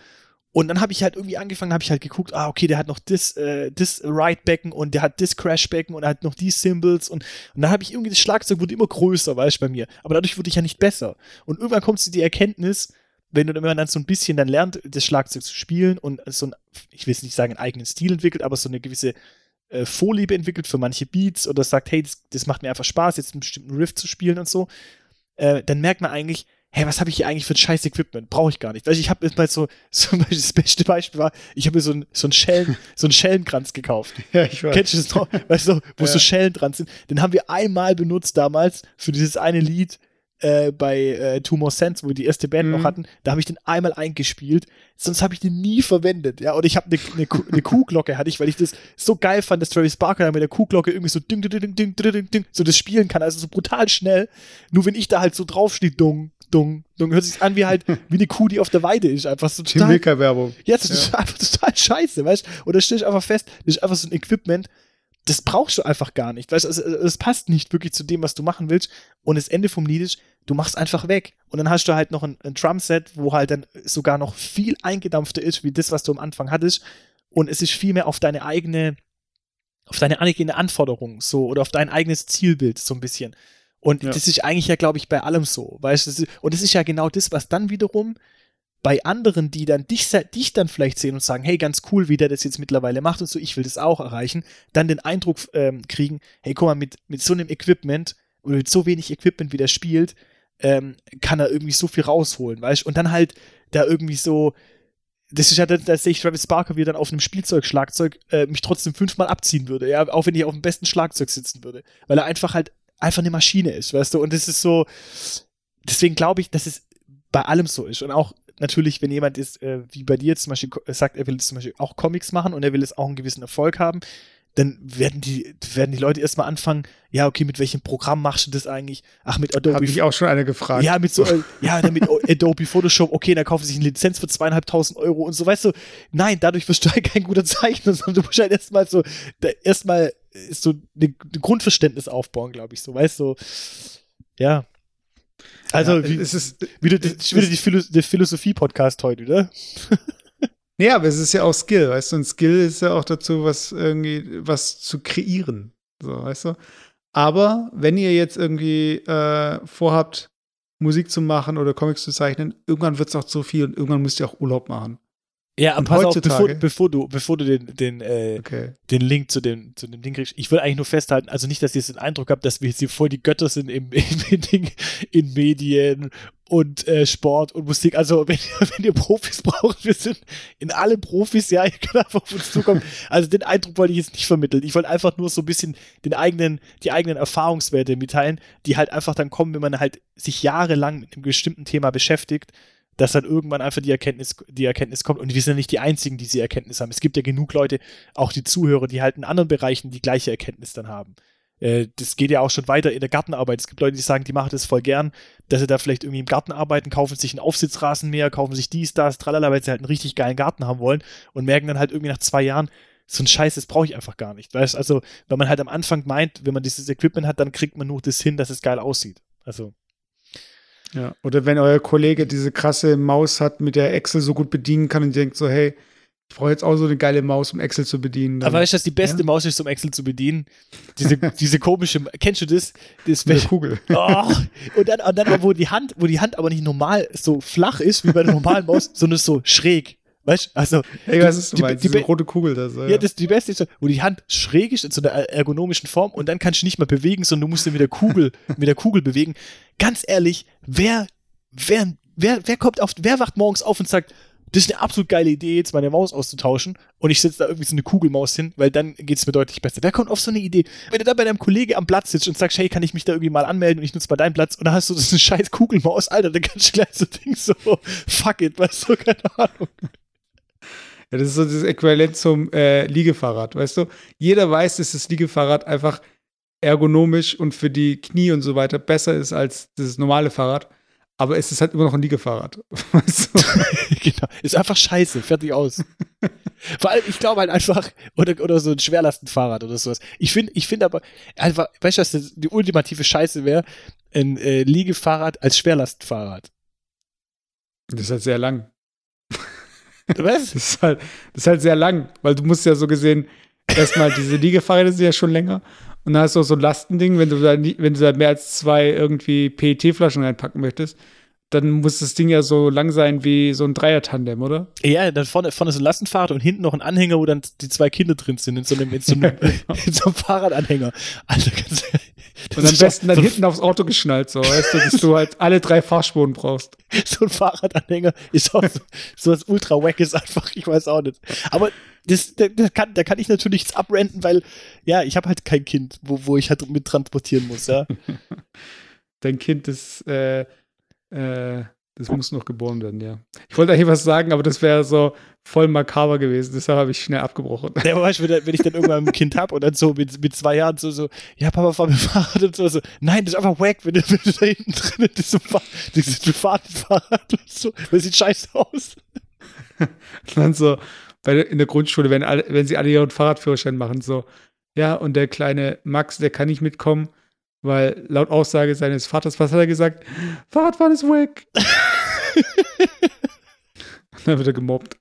Und dann habe ich halt irgendwie angefangen, habe ich halt geguckt, ah, okay, der hat noch das, äh, das Ride-Becken und der hat das Crash-Becken und er hat noch die Symbols und, und dann habe ich irgendwie, das Schlagzeug wurde immer größer, weißt du, bei mir. Aber dadurch wurde ich ja nicht besser. Und irgendwann kommt zu die Erkenntnis, wenn du man dann so ein bisschen dann lernt, das Schlagzeug zu spielen und so ein, ich will es nicht sagen, einen eigenen Stil entwickelt, aber so eine gewisse äh, Vorliebe entwickelt für manche Beats oder sagt, hey, das, das macht mir einfach Spaß, jetzt einen bestimmten Riff zu spielen und so, äh, dann merkt man eigentlich, hey, was habe ich hier eigentlich für ein scheiß Equipment? Brauche ich gar nicht. Weißt, ich habe jetzt mal so, so das beste Beispiel war, ich habe mir so, ein, so einen Schellen, so einen Schellenkranz gekauft. Ja, ich weiß. Kennst du das noch? Weißt du, wo ja. so Schellen dran sind? Den haben wir einmal benutzt damals für dieses eine Lied, äh, bei äh, Two More Sense, wo wir die erste Band mhm. noch hatten, da habe ich den einmal eingespielt, sonst habe ich den nie verwendet, ja, und ich habe eine ne, ne Kuhglocke hatte ich, weil ich das so geil fand, dass Travis Barker da mit der Kuhglocke irgendwie so ding, ding, ding, ding, ding, ding, so das spielen kann, also so brutal schnell, nur wenn ich da halt so draufstehe, dung, dung, dung, hört sich an wie halt, wie eine Kuh, die auf der Weide ist, einfach so total. Werbung. Ja, das ist einfach total scheiße, weißt du, und da stehe ich einfach fest, das ist einfach so ein Equipment, das brauchst du einfach gar nicht. Weißt es, es, passt nicht wirklich zu dem, was du machen willst. Und das Ende vom Lied ist, du machst einfach weg. Und dann hast du halt noch ein, ein Drumset, wo halt dann sogar noch viel eingedampfter ist, wie das, was du am Anfang hattest. Und es ist viel mehr auf deine eigene, auf deine eigene Anforderung so oder auf dein eigenes Zielbild so ein bisschen. Und ja. das ist eigentlich ja, glaube ich, bei allem so. Weißt du, und das ist ja genau das, was dann wiederum bei anderen, die dann dich, dich dann vielleicht sehen und sagen, hey, ganz cool, wie der das jetzt mittlerweile macht und so, ich will das auch erreichen, dann den Eindruck ähm, kriegen, hey, guck mal, mit, mit so einem Equipment oder mit so wenig Equipment, wie der spielt, ähm, kann er irgendwie so viel rausholen, weißt? Und dann halt da irgendwie so, das ist ja, da sehe ich Travis Barker, wie er dann auf einem Spielzeugschlagzeug äh, mich trotzdem fünfmal abziehen würde, ja, auch wenn ich auf dem besten Schlagzeug sitzen würde, weil er einfach halt einfach eine Maschine ist, weißt du, und das ist so, deswegen glaube ich, dass es bei allem so ist und auch natürlich, wenn jemand ist, äh, wie bei dir zum Beispiel sagt, er will zum Beispiel auch Comics machen und er will es auch einen gewissen Erfolg haben, dann werden die, werden die Leute erstmal anfangen, ja, okay, mit welchem Programm machst du das eigentlich? Ach, mit Adobe. Habe ich auch schon eine gefragt. Ja, mit so, äh, ja, dann mit Adobe Photoshop, okay, dann kaufen sie sich eine Lizenz für zweieinhalbtausend Euro und so, weißt du, nein, dadurch wirst du halt kein guter Zeichner, sondern du musst halt erstmal so, erstmal so ein Grundverständnis aufbauen, glaube ich, so, weißt du, ja. Also, ja, wie, es ist, wieder, es, wieder die Philo der Philosophie-Podcast heute, oder? Ja, aber es ist ja auch Skill, weißt du, und Skill ist ja auch dazu, was irgendwie, was zu kreieren. So, weißt du? Aber wenn ihr jetzt irgendwie äh, vorhabt, Musik zu machen oder Comics zu zeichnen, irgendwann wird es auch zu viel und irgendwann müsst ihr auch Urlaub machen. Ja, und pass auf, bevor, bevor, du, bevor du den, den, äh, okay. den Link zu dem, zu dem Ding kriegst, ich will eigentlich nur festhalten, also nicht, dass ihr jetzt den Eindruck habt, dass wir jetzt hier voll die Götter sind im, im, in, in Medien und äh, Sport und Musik. Also, wenn, wenn ihr Profis braucht, wir sind in alle Profis, ja, ihr könnt einfach auf uns zukommen. Also, den Eindruck wollte ich jetzt nicht vermitteln. Ich wollte einfach nur so ein bisschen den eigenen, die eigenen Erfahrungswerte mitteilen, die halt einfach dann kommen, wenn man halt sich jahrelang mit einem bestimmten Thema beschäftigt dass dann irgendwann einfach die Erkenntnis, die Erkenntnis kommt. Und wir sind ja nicht die Einzigen, die diese Erkenntnis haben. Es gibt ja genug Leute, auch die Zuhörer, die halt in anderen Bereichen die gleiche Erkenntnis dann haben. Äh, das geht ja auch schon weiter in der Gartenarbeit. Es gibt Leute, die sagen, die machen das voll gern, dass sie da vielleicht irgendwie im Garten arbeiten, kaufen sich einen Aufsitzrasenmäher, kaufen sich dies, das, tralala, weil sie halt einen richtig geilen Garten haben wollen und merken dann halt irgendwie nach zwei Jahren, so ein Scheiß, das brauche ich einfach gar nicht. Weißt also, wenn man halt am Anfang meint, wenn man dieses Equipment hat, dann kriegt man nur das hin, dass es geil aussieht. Also. Ja, oder wenn euer Kollege diese krasse Maus hat, mit der Excel so gut bedienen kann und denkt so, hey, ich brauche jetzt auch so eine geile Maus, um Excel zu bedienen. Dann, Aber weißt du, dass die beste ja? Maus ist, um Excel zu bedienen? Diese, diese komische, kennst du das? das Eine Kugel. Oh, und dann, und dann wo die Hand, wo die Hand aber nicht normal so flach ist, wie bei der normalen Maus, sondern so schräg. Weißt du, also. Ey, was ist du meinst? Die, die, rote Kugel da so. Ja, das die beste ist, wo die Hand schräg ist in so einer ergonomischen Form und dann kannst du nicht mehr bewegen, sondern du musst sie mit der Kugel, mit der Kugel bewegen. Ganz ehrlich, wer wer, wer, wer kommt auf, wer wacht morgens auf und sagt, das ist eine absolut geile Idee, jetzt meine Maus auszutauschen und ich setze da irgendwie so eine Kugelmaus hin, weil dann geht es mir deutlich besser. Wer kommt auf so eine Idee? Wenn du da bei deinem Kollege am Platz sitzt und sagst, hey, kann ich mich da irgendwie mal anmelden und ich nutze mal deinen Platz und dann hast du so eine scheiß Kugelmaus, Alter, dann kannst du gleich so Ding so, fuck it, weißt du, keine Ahnung. Ja, das ist so das Äquivalent zum äh, Liegefahrrad, weißt du? Jeder weiß, dass das Liegefahrrad einfach ergonomisch und für die Knie und so weiter besser ist als das normale Fahrrad. aber es ist halt immer noch ein Liegefahrrad. Weißt du? genau. Ist einfach scheiße, fertig aus. Vor allem, ich glaube halt einfach, oder, oder so ein Schwerlastenfahrrad oder sowas. Ich finde, ich finde aber, einfach, weißt du, was die ultimative Scheiße wäre? Ein äh, Liegefahrrad als Schwerlastenfahrrad. Das ist halt sehr lang. Was? Das ist halt, das ist halt sehr lang, weil du musst ja so gesehen, erstmal diese Liegefahrräder sind ja schon länger. Und dann hast du auch so ein Lastending, wenn du da, nie- wenn du da mehr als zwei irgendwie PET-Flaschen reinpacken möchtest, dann muss das Ding ja so lang sein wie so ein Dreier-Tandem, oder? Ja, dann vorne, vorne so ein Lastenfahrrad und hinten noch ein Anhänger, wo dann die zwei Kinder drin sind, in so einem, in so einem, in so einem Fahrradanhänger. Alter, ganz Und am besten dann hinten aufs Auto geschnallt, so, weißt du, dass du halt alle drei Fahrspuren brauchst. so ein Fahrradanhänger ist auch so, so was ultra wack ist einfach, ich weiß auch nicht. Aber das, da, da, kann, da kann ich natürlich nichts abrenten, weil, ja, ich habe halt kein Kind, wo, wo ich halt mit transportieren muss, ja. Dein Kind ist, äh, äh, das muss noch geboren werden, ja. Ich wollte eigentlich was sagen, aber das wäre so voll makaber gewesen, deshalb habe ich schnell abgebrochen. Ja, aber weißt du, wenn, wenn ich dann irgendwann ein Kind habe und dann so mit, mit zwei Jahren so, so, ja, Papa, fahr mit dem Fahrrad und so, so, nein, das ist einfach wack, wenn du, wenn du da hinten drin in diesem Fahr dieses Fahrrad und so, das sieht scheiße aus. Und dann so, bei, in der Grundschule, wenn, alle, wenn sie alle ihren Fahrradführerschein machen, so, ja, und der kleine Max, der kann nicht mitkommen, weil laut Aussage seines Vaters, was hat er gesagt? Fahrradfahren ist. Und dann wird er gemobbt.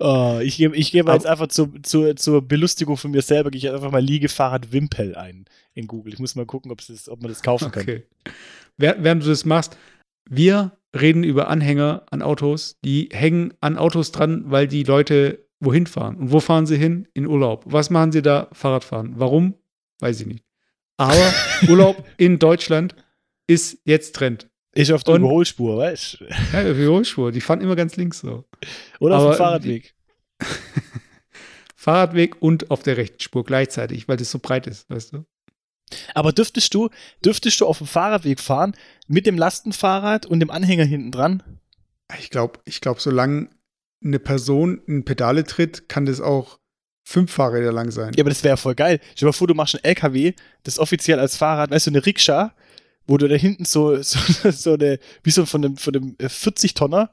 Oh, ich gebe ich Aber- jetzt einfach zur, zur, zur Belustigung von mir selber, gehe ich einfach mal Liegefahrrad Wimpel ein in Google. Ich muss mal gucken, ob, das, ob man das kaufen kann. Okay. Während du das machst, wir reden über Anhänger an Autos, die hängen an Autos dran, weil die Leute wohin fahren. Und wo fahren sie hin? In Urlaub. Was machen sie da? Fahrradfahren. Warum? Weiß ich nicht. Aber Urlaub in Deutschland ist jetzt Trend. Ich auf der Und- Überholspur, weißt du? Ja, für Hochspur. Die fahren immer ganz links so. Oder auf Aber- dem Fahrradweg. Fahrradweg und auf der rechten Spur gleichzeitig, weil das so breit ist, weißt du? Aber dürftest du, dürftest du auf dem Fahrradweg fahren mit dem Lastenfahrrad und dem Anhänger hinten dran? Ich glaube, ich glaub, solange eine Person in Pedale tritt, kann das auch fünf Fahrräder lang sein. Ja, aber das wäre voll geil. Stell dir mal vor, du machst einen LKW, das offiziell als Fahrrad, weißt du, eine Rikscha, wo du da hinten so, so, so eine, wie so von einem, von äh, 40-Tonner,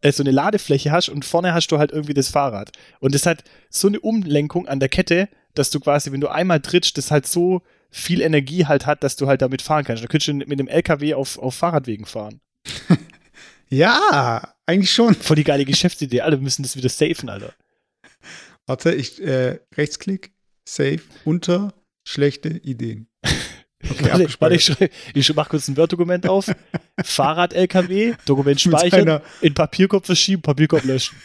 äh, so eine Ladefläche hast und vorne hast du halt irgendwie das Fahrrad. Und das hat so eine Umlenkung an der Kette, dass du quasi, wenn du einmal trittst, das halt so viel Energie halt hat, dass du halt damit fahren kannst. Da könntest du mit dem LKW auf, auf Fahrradwegen fahren. Ja, eigentlich schon. Voll die geile Geschäftsidee. Alle müssen das wieder safen, Alter. Warte, ich äh, Rechtsklick, Save, unter schlechte Ideen. Okay, warte, warte, ich, ich mach kurz ein Word-Dokument auf. Fahrrad-LKW, Dokument Mit speichern, in Papierkorb verschieben, Papierkorb löschen.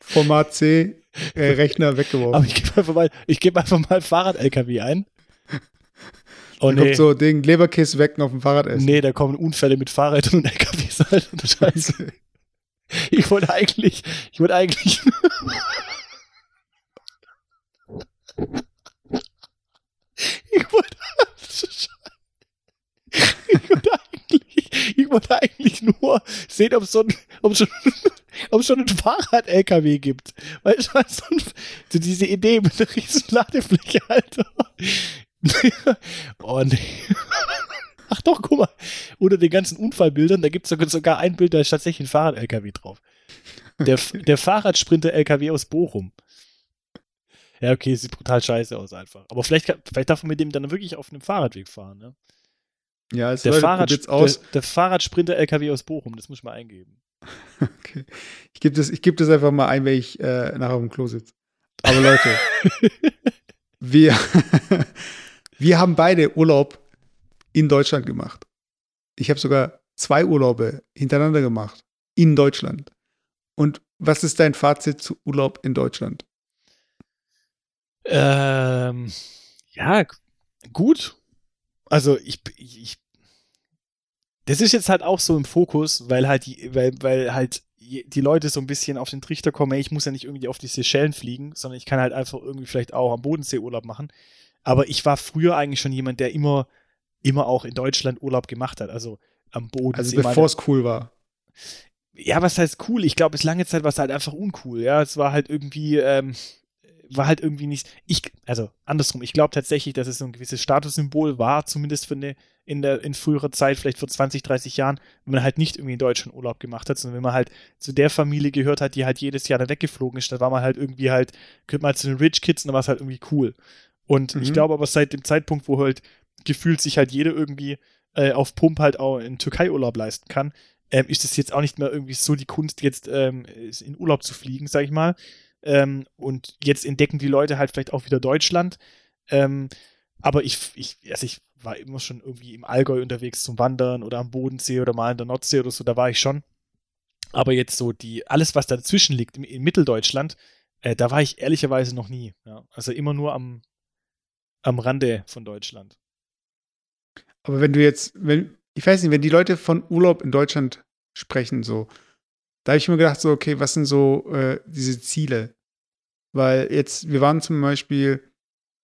Format C, äh, Rechner weggeworfen. Aber ich gebe einfach mal, ich gebe einfach mal Fahrrad-LKW ein. Oh Dann nee. kommt so Ding, Leberkäse wecken auf dem Fahrrad essen. Nee, da kommen Unfälle mit Fahrrädern und LKWs halt. Und Scheiße. Ich wollte eigentlich, ich wollte eigentlich. ich wollte. Ich wollte eigentlich, ich wollte eigentlich nur sehen, ob es so ein, ob schon, ob schon ein Fahrrad-LKW gibt. Weißt du, was so, ein, so diese Idee mit einer riesen Ladefläche, Alter. oh nee. Ach doch, guck mal. Unter den ganzen Unfallbildern, da gibt es sogar ein Bild, da ist tatsächlich ein Fahrrad-LKW drauf. Der, der Fahrradsprinter-LKW aus Bochum. Ja, okay, sieht brutal scheiße aus einfach. Aber vielleicht, vielleicht darf man mit dem dann wirklich auf einem Fahrradweg fahren, ne? Ja, es Der, Fahrrad, probiert's aus. der, der Fahrradsprinter-LKW aus Bochum, das muss ich mal eingeben. Okay. Ich gebe das, ich geb das einfach mal ein, wenn ich äh, nachher auf dem Klo sitze. Aber Leute, wir, wir haben beide Urlaub in Deutschland gemacht. Ich habe sogar zwei Urlaube hintereinander gemacht in Deutschland. Und was ist dein Fazit zu Urlaub in Deutschland? Ähm, ja, gut. Also ich, ich, das ist jetzt halt auch so im Fokus, weil halt die, weil, weil halt die Leute so ein bisschen auf den Trichter kommen, ey, ich muss ja nicht irgendwie auf die Seychellen fliegen, sondern ich kann halt einfach irgendwie vielleicht auch am Bodensee Urlaub machen. Aber ich war früher eigentlich schon jemand, der immer, immer auch in Deutschland Urlaub gemacht hat, also am Bodensee. Also bevor es cool war. ja, was heißt cool? Ich glaube, es lange Zeit war es halt einfach uncool. Ja, es war halt irgendwie, ähm, war halt irgendwie nicht. Ich, also andersrum, ich glaube tatsächlich, dass es so ein gewisses Statussymbol war, zumindest für eine in der in früherer Zeit, vielleicht vor 20, 30 Jahren, wenn man halt nicht irgendwie in Deutschland Urlaub gemacht hat, sondern wenn man halt zu der Familie gehört hat, die halt jedes Jahr da weggeflogen ist, dann war man halt irgendwie halt, könnte man halt zu den Rich Kids und dann war es halt irgendwie cool. Und mhm. ich glaube aber seit dem Zeitpunkt, wo halt gefühlt sich halt jeder irgendwie äh, auf Pump halt auch in Türkei-Urlaub leisten kann, ähm, ist es jetzt auch nicht mehr irgendwie so die Kunst, jetzt ähm, in Urlaub zu fliegen, sag ich mal. Ähm, und jetzt entdecken die Leute halt vielleicht auch wieder Deutschland. Ähm, aber ich, ich, also ich war immer schon irgendwie im Allgäu unterwegs zum Wandern oder am Bodensee oder mal in der Nordsee oder so, da war ich schon. Aber jetzt so die, alles, was dazwischen liegt, in, in Mitteldeutschland, äh, da war ich ehrlicherweise noch nie. Ja. Also immer nur am, am Rande von Deutschland. Aber wenn du jetzt, wenn, ich weiß nicht, wenn die Leute von Urlaub in Deutschland sprechen, so, da habe ich mir gedacht, so, okay, was sind so äh, diese Ziele? Weil jetzt, wir waren zum Beispiel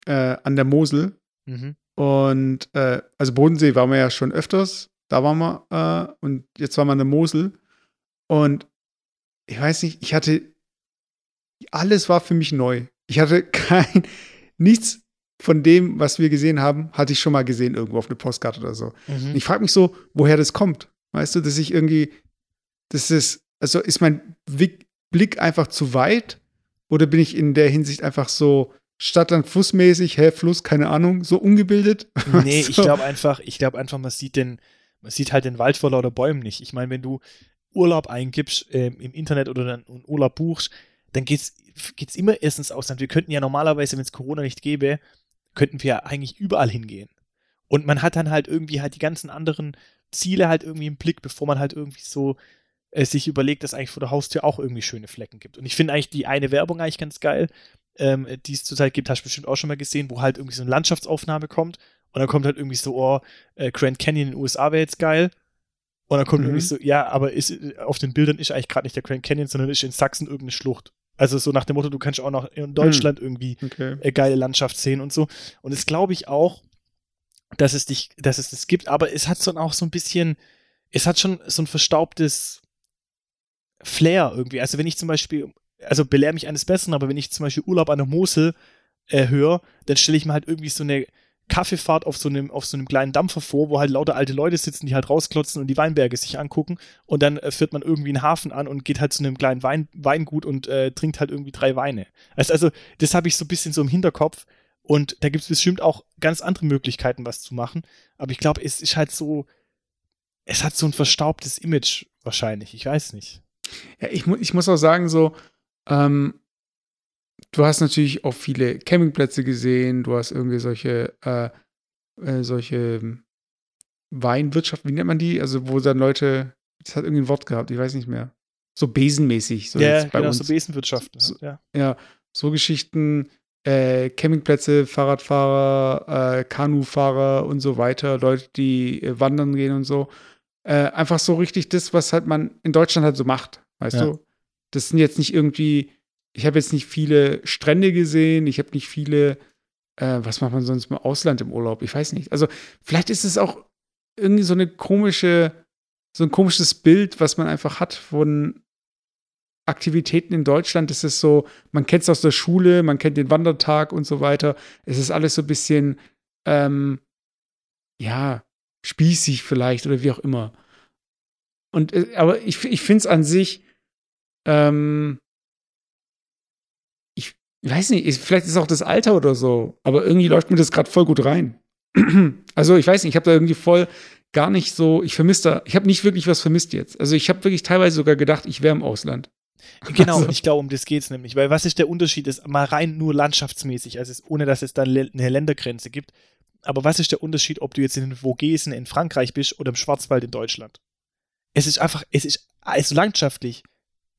äh, an der Mosel mhm. und äh, also Bodensee waren wir ja schon öfters, da waren wir äh, und jetzt waren wir an der Mosel und ich weiß nicht, ich hatte, alles war für mich neu. Ich hatte kein, nichts von dem, was wir gesehen haben, hatte ich schon mal gesehen irgendwo auf einer Postkarte oder so. Mhm. Ich frage mich so, woher das kommt. Weißt du, dass ich irgendwie, das ist, also ist mein Blick einfach zu weit oder bin ich in der Hinsicht einfach so Stadtland Flussmäßig, hä, Fluss, keine Ahnung, so ungebildet? Nee, so. ich glaube einfach, ich glaube einfach, man sieht den, man sieht halt den Wald vor lauter Bäumen nicht. Ich meine, wenn du Urlaub eingibst äh, im Internet oder dann Urlaub buchst, dann geht's, geht's immer erstens Ausland. Wir könnten ja normalerweise, wenn es Corona nicht gäbe, könnten wir ja eigentlich überall hingehen. Und man hat dann halt irgendwie halt die ganzen anderen Ziele halt irgendwie im Blick, bevor man halt irgendwie so äh, sich überlegt, dass eigentlich vor der Haustür auch irgendwie schöne Flecken gibt. Und ich finde eigentlich die eine Werbung eigentlich ganz geil, ähm, die es zurzeit gibt, hast du bestimmt auch schon mal gesehen, wo halt irgendwie so eine Landschaftsaufnahme kommt und dann kommt halt irgendwie so, oh, äh, Grand Canyon in den USA wäre jetzt geil. Und dann kommt mhm. irgendwie so, ja, aber ist, äh, auf den Bildern ist eigentlich gerade nicht der Grand Canyon, sondern ist in Sachsen irgendeine Schlucht. Also so nach dem Motto, du kannst auch noch in Deutschland mhm. irgendwie okay. äh, geile Landschaft sehen und so. Und das glaube ich auch, dass es dich, dass es das gibt, aber es hat so auch so ein bisschen, es hat schon so ein verstaubtes Flair irgendwie. Also wenn ich zum Beispiel, also belehr mich eines Besseren, aber wenn ich zum Beispiel Urlaub an der Mosel äh, höre, dann stelle ich mir halt irgendwie so eine Kaffeefahrt auf so einem, auf so einem kleinen Dampfer vor, wo halt lauter alte Leute sitzen, die halt rausklotzen und die Weinberge sich angucken. Und dann äh, führt man irgendwie einen Hafen an und geht halt zu einem kleinen Wein, Weingut und äh, trinkt halt irgendwie drei Weine. Also, also das habe ich so ein bisschen so im Hinterkopf. Und da gibt es bestimmt auch ganz andere Möglichkeiten, was zu machen. Aber ich glaube, es ist halt so, es hat so ein verstaubtes Image wahrscheinlich. Ich weiß nicht. Ja, ich, mu ich muss auch sagen, so, ähm, du hast natürlich auch viele Campingplätze gesehen, du hast irgendwie solche, äh, äh, solche ähm, Weinwirtschaft, wie nennt man die? Also, wo dann Leute, das hat irgendwie ein Wort gehabt, ich weiß nicht mehr. So besenmäßig. So ja, bei genau, uns. so Besenwirtschaft. So, ja. ja, so Geschichten, äh, Campingplätze, Fahrradfahrer, äh, Kanufahrer und so weiter, Leute, die äh, wandern gehen und so. Äh, einfach so richtig das, was halt man in Deutschland halt so macht, weißt ja. du? Das sind jetzt nicht irgendwie ich habe jetzt nicht viele Strände gesehen, ich habe nicht viele, äh, was macht man sonst im Ausland im Urlaub? Ich weiß nicht. Also vielleicht ist es auch irgendwie so eine komische, so ein komisches Bild, was man einfach hat von Aktivitäten in Deutschland. Das ist so, man kennt es aus der Schule, man kennt den Wandertag und so weiter. Es ist alles so ein bisschen, ähm, ja, spießig vielleicht oder wie auch immer. Und, äh, aber ich, ich finde es an sich, ähm, ich weiß nicht, vielleicht ist es auch das Alter oder so, aber irgendwie läuft mir das gerade voll gut rein. also ich weiß nicht, ich habe da irgendwie voll gar nicht so, ich vermisse da, ich habe nicht wirklich was vermisst jetzt. Also ich habe wirklich teilweise sogar gedacht, ich wäre im Ausland. Genau, also. ich glaube, um das geht es nämlich, weil was ist der Unterschied, ist mal rein nur landschaftsmäßig, also ist, ohne dass es da eine Ländergrenze gibt. Aber was ist der Unterschied, ob du jetzt in den Vogesen in Frankreich bist oder im Schwarzwald in Deutschland? Es ist einfach, es ist also landschaftlich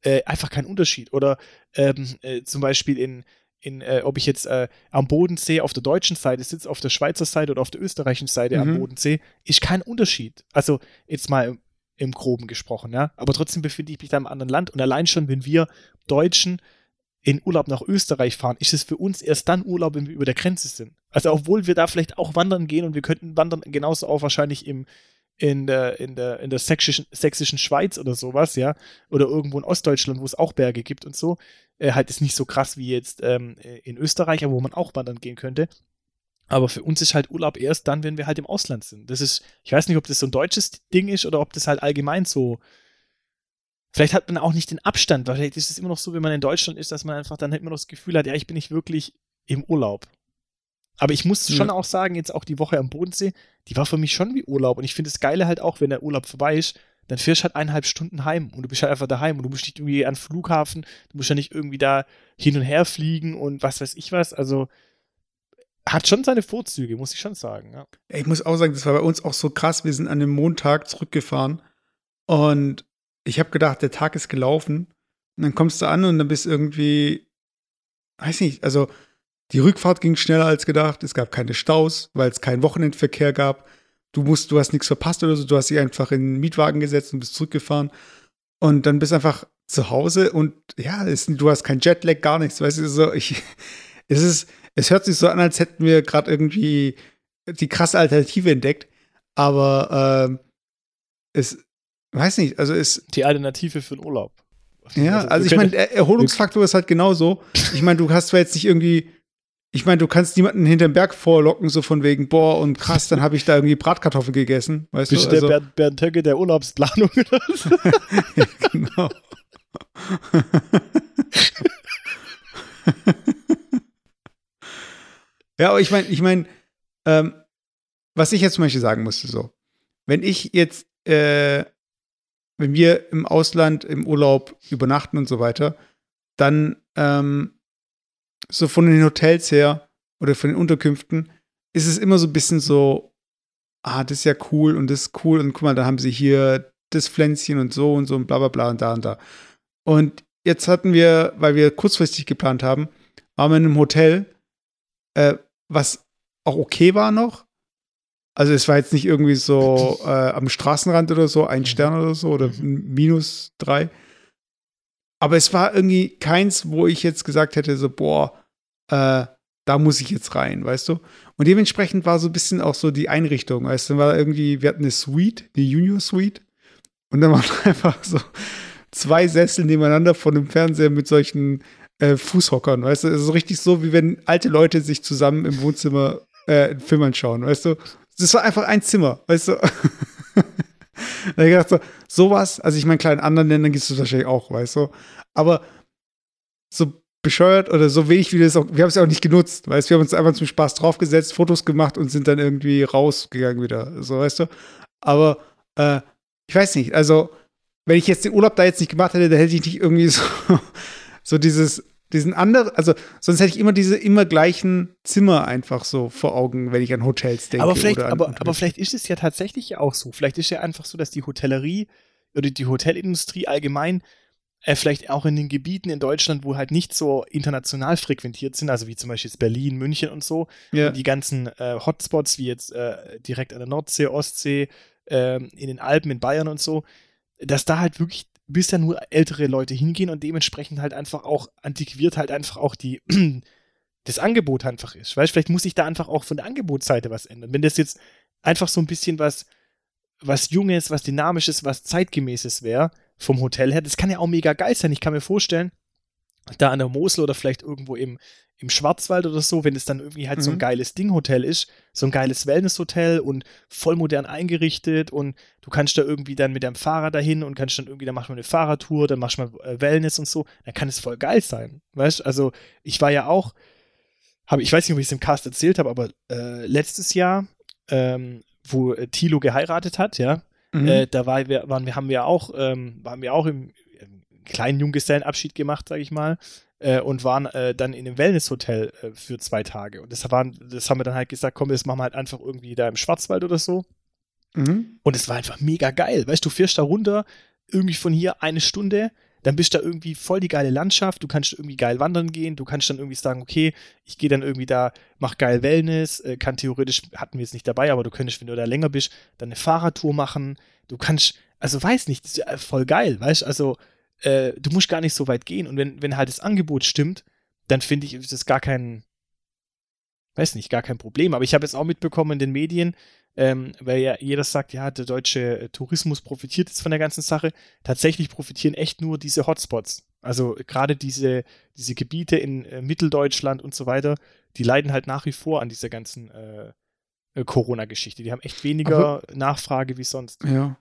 äh, einfach kein Unterschied. Oder ähm, äh, zum Beispiel in, in äh, ob ich jetzt äh, am Bodensee auf der deutschen Seite sitze, auf der Schweizer Seite oder auf der österreichischen Seite mhm. am Bodensee, ist kein Unterschied. Also jetzt mal im, im Groben gesprochen, ja. Aber trotzdem befinde ich mich da im anderen Land und allein schon, wenn wir Deutschen in Urlaub nach Österreich fahren, ist es für uns erst dann Urlaub, wenn wir über der Grenze sind. Also obwohl wir da vielleicht auch wandern gehen und wir könnten wandern genauso auch wahrscheinlich im, in der, in der, in der sächsischen, sächsischen Schweiz oder sowas, ja, oder irgendwo in Ostdeutschland, wo es auch Berge gibt und so, äh, halt ist nicht so krass wie jetzt ähm, in Österreich, wo man auch wandern gehen könnte. Aber für uns ist halt Urlaub erst dann, wenn wir halt im Ausland sind. Das ist, ich weiß nicht, ob das so ein deutsches Ding ist oder ob das halt allgemein so. Vielleicht hat man auch nicht den Abstand, weil vielleicht ist es immer noch so, wenn man in Deutschland ist, dass man einfach dann halt immer noch das Gefühl hat, ja, ich bin nicht wirklich im Urlaub. Aber ich muss schon auch sagen, jetzt auch die Woche am Bodensee, die war für mich schon wie Urlaub. Und ich finde das Geile halt auch, wenn der Urlaub vorbei ist, dann fährst du halt eineinhalb Stunden heim und du bist halt einfach daheim und du musst nicht irgendwie an den Flughafen, du musst ja nicht irgendwie da hin und her fliegen und was weiß ich was. Also hat schon seine Vorzüge, muss ich schon sagen. Ja. Ich muss auch sagen, das war bei uns auch so krass. Wir sind an dem Montag zurückgefahren und ich habe gedacht, der Tag ist gelaufen. Und dann kommst du an und dann bist irgendwie, weiß nicht, also die Rückfahrt ging schneller als gedacht. Es gab keine Staus, weil es keinen Wochenendverkehr gab. Du musst, du hast nichts verpasst oder so. Du hast dich einfach in den Mietwagen gesetzt und bist zurückgefahren. Und dann bist einfach zu Hause und ja, es, du hast kein Jetlag, gar nichts. Weißt du, so, ich, es ist, es hört sich so an, als hätten wir gerade irgendwie die krasse Alternative entdeckt. Aber ähm, es, weiß nicht, also es. Die Alternative für den Urlaub. Ja, also, also ich meine, der Erholungsfaktor ist halt genauso. Ich meine, du hast zwar jetzt nicht irgendwie ich meine, du kannst niemanden hinterm Berg vorlocken, so von wegen, boah, und krass, dann habe ich da irgendwie Bratkartoffeln gegessen. Weißt Bist du? Also, der Bernd, Bernd Höcke der Urlaubsplanung oder so? ja, genau. ja, aber ich meine, ich meine, ähm, was ich jetzt zum Beispiel sagen musste, so, wenn ich jetzt, äh, wenn wir im Ausland im Urlaub übernachten und so weiter, dann ähm, so von den Hotels her oder von den Unterkünften, ist es immer so ein bisschen so, ah, das ist ja cool und das ist cool und guck mal, da haben sie hier das Pflänzchen und so und so und bla bla bla und da und da. Und jetzt hatten wir, weil wir kurzfristig geplant haben, waren wir in einem Hotel, äh, was auch okay war noch. Also es war jetzt nicht irgendwie so äh, am Straßenrand oder so, ein Stern oder so oder mhm. minus drei. Aber es war irgendwie keins, wo ich jetzt gesagt hätte, so, boah, äh, da muss ich jetzt rein, weißt du? Und dementsprechend war so ein bisschen auch so die Einrichtung, weißt du, war irgendwie, wir hatten eine Suite, eine Junior Suite, und dann waren einfach so zwei Sessel nebeneinander von dem Fernseher mit solchen äh, Fußhockern, weißt du? Es ist richtig so, wie wenn alte Leute sich zusammen im Wohnzimmer äh, Film anschauen, weißt du? Das war einfach ein Zimmer, weißt du? da ich gedacht so, sowas, also ich meine, klar, in anderen Ländern gibt es wahrscheinlich auch, weißt du? Aber so bescheuert oder so wenig wie das auch, wir haben es ja auch nicht genutzt, weißt du? wir haben uns einfach zum Spaß draufgesetzt, Fotos gemacht und sind dann irgendwie rausgegangen wieder, so, weißt du? Aber, äh, ich weiß nicht, also, wenn ich jetzt den Urlaub da jetzt nicht gemacht hätte, dann hätte ich nicht irgendwie so, so dieses diesen anderen, also sonst hätte ich immer diese immer gleichen Zimmer einfach so vor Augen, wenn ich an Hotels denke. Aber vielleicht, aber, aber vielleicht ist es ja tatsächlich auch so. Vielleicht ist ja einfach so, dass die Hotellerie oder die Hotelindustrie allgemein äh, vielleicht auch in den Gebieten in Deutschland, wo halt nicht so international frequentiert sind, also wie zum Beispiel jetzt Berlin, München und so, ja. und die ganzen äh, Hotspots wie jetzt äh, direkt an der Nordsee, Ostsee, ähm, in den Alpen, in Bayern und so, dass da halt wirklich bis ja nur ältere Leute hingehen und dementsprechend halt einfach auch antiquiert halt einfach auch die das Angebot einfach ist. Weißt, vielleicht muss ich da einfach auch von der Angebotsseite was ändern. Wenn das jetzt einfach so ein bisschen was was Junges, was Dynamisches, was Zeitgemäßes wäre vom Hotel her, das kann ja auch mega geil sein. Ich kann mir vorstellen, da an der Mosel oder vielleicht irgendwo im, im Schwarzwald oder so, wenn es dann irgendwie halt mhm. so ein mhm. geiles Ding-Hotel ist, so ein geiles Wellness-Hotel und voll modern eingerichtet und du kannst da irgendwie dann mit deinem Fahrrad dahin und kannst dann irgendwie, dann machst du eine Fahrradtour, dann machst du mal äh, Wellness und so, dann kann es voll geil sein, weißt Also ich war ja auch, hab, ich weiß nicht, ob ich es im Cast erzählt habe, aber äh, letztes Jahr, ähm, wo äh, Thilo geheiratet hat, ja, mhm. äh, da war, wir, waren wir, haben wir auch, ähm, waren wir auch im, im kleinen Junggesellenabschied gemacht, sag ich mal äh, und waren äh, dann in einem Wellnesshotel äh, für zwei Tage. Und das, waren, das haben wir dann halt gesagt, komm, das machen wir halt einfach irgendwie da im Schwarzwald oder so. Mhm. Und es war einfach mega geil. Weißt du, du fährst da runter, irgendwie von hier eine Stunde, dann bist du da irgendwie voll die geile Landschaft, du kannst irgendwie geil wandern gehen, du kannst dann irgendwie sagen, okay, ich gehe dann irgendwie da, mach geil Wellness, äh, kann theoretisch, hatten wir jetzt nicht dabei, aber du könntest, wenn du da länger bist, dann eine Fahrradtour machen, du kannst, also weiß nicht, das ist ja voll geil, weißt du, also äh, du musst gar nicht so weit gehen. Und wenn, wenn halt das Angebot stimmt, dann finde ich, ist das gar kein, weiß nicht, gar kein Problem. Aber ich habe jetzt auch mitbekommen in den Medien, ähm, weil ja jeder sagt, ja, der deutsche Tourismus profitiert jetzt von der ganzen Sache. Tatsächlich profitieren echt nur diese Hotspots. Also gerade diese, diese Gebiete in äh, Mitteldeutschland und so weiter, die leiden halt nach wie vor an dieser ganzen äh, äh Corona-Geschichte. Die haben echt weniger Aber, Nachfrage wie sonst. Ja.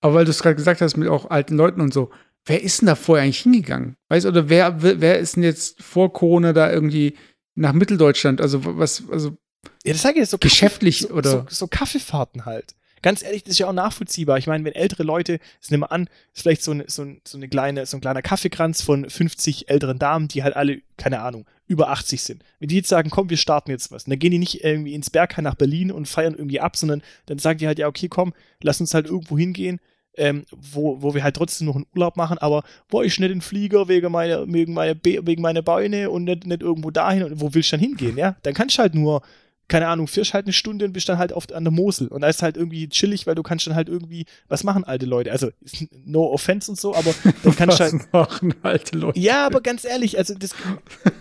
Aber weil du es gerade gesagt hast mit auch alten Leuten und so, wer ist denn da vorher eigentlich hingegangen? Weißt oder wer, wer ist denn jetzt vor Corona da irgendwie nach Mitteldeutschland? Also was, also ja, das sage ich jetzt so geschäftlich Kaffee, oder so, so, Kaffeefahrten halt. Ganz ehrlich, das ist ja auch nachvollziehbar. Ich meine, wenn ältere Leute, das nehmen wir an, ist vielleicht so, eine, so, so eine kleine, so ein kleiner Kaffeekranz von 50 älteren Damen, die halt alle, keine Ahnung, über 80 sind. Wenn die jetzt sagen, komm, wir starten jetzt was, und dann gehen die nicht irgendwie ins Berghain nach Berlin und feiern irgendwie ab, sondern dann sagen die halt, ja, okay, komm, lass uns halt irgendwo hingehen, ähm, wo, wo wir halt trotzdem noch einen Urlaub machen, aber wo ich nicht in Flieger wegen meiner, wegen meiner, wegen meiner Beine und nicht, nicht irgendwo dahin und wo willst du dann hingehen, ja? Dann kannst du halt nur keine Ahnung, fährst halt eine Stunde und bist dann halt oft an der Mosel. Und da ist halt irgendwie chillig, weil du kannst dann halt irgendwie, was machen alte Leute? Also, no offense und so, aber dann kannst du halt. machen alte Leute? Ja, aber ganz ehrlich, also das,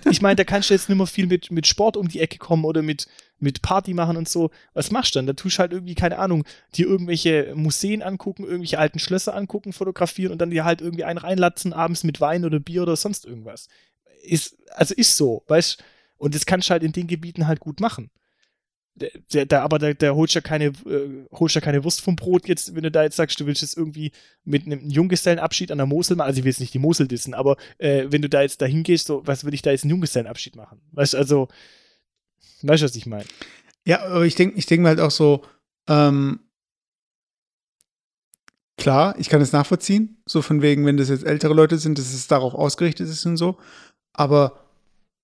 ich meine, da kannst du jetzt nicht mehr viel mit, mit Sport um die Ecke kommen oder mit, mit Party machen und so. Was machst du dann? Da tust du halt irgendwie, keine Ahnung, dir irgendwelche Museen angucken, irgendwelche alten Schlösser angucken, fotografieren und dann dir halt irgendwie einen reinlatzen, abends mit Wein oder Bier oder sonst irgendwas. Ist, also ist so, weißt Und das kannst du halt in den Gebieten halt gut machen der, der, aber der, der holt ja keine, äh, holt ja keine Wurst vom Brot jetzt, wenn du da jetzt sagst, du willst jetzt irgendwie mit einem Junggesellenabschied an der Mosel machen, also ich will jetzt nicht die Mosel dissen, aber äh, wenn du da jetzt da hingehst, so, was will ich da jetzt einen Junggesellenabschied machen? Weißt du, also, weißt du, was ich meine? Ja, aber ich denke ich denk mir halt auch so, ähm, klar, ich kann es nachvollziehen, so von wegen, wenn das jetzt ältere Leute sind, dass es darauf ausgerichtet ist und so, aber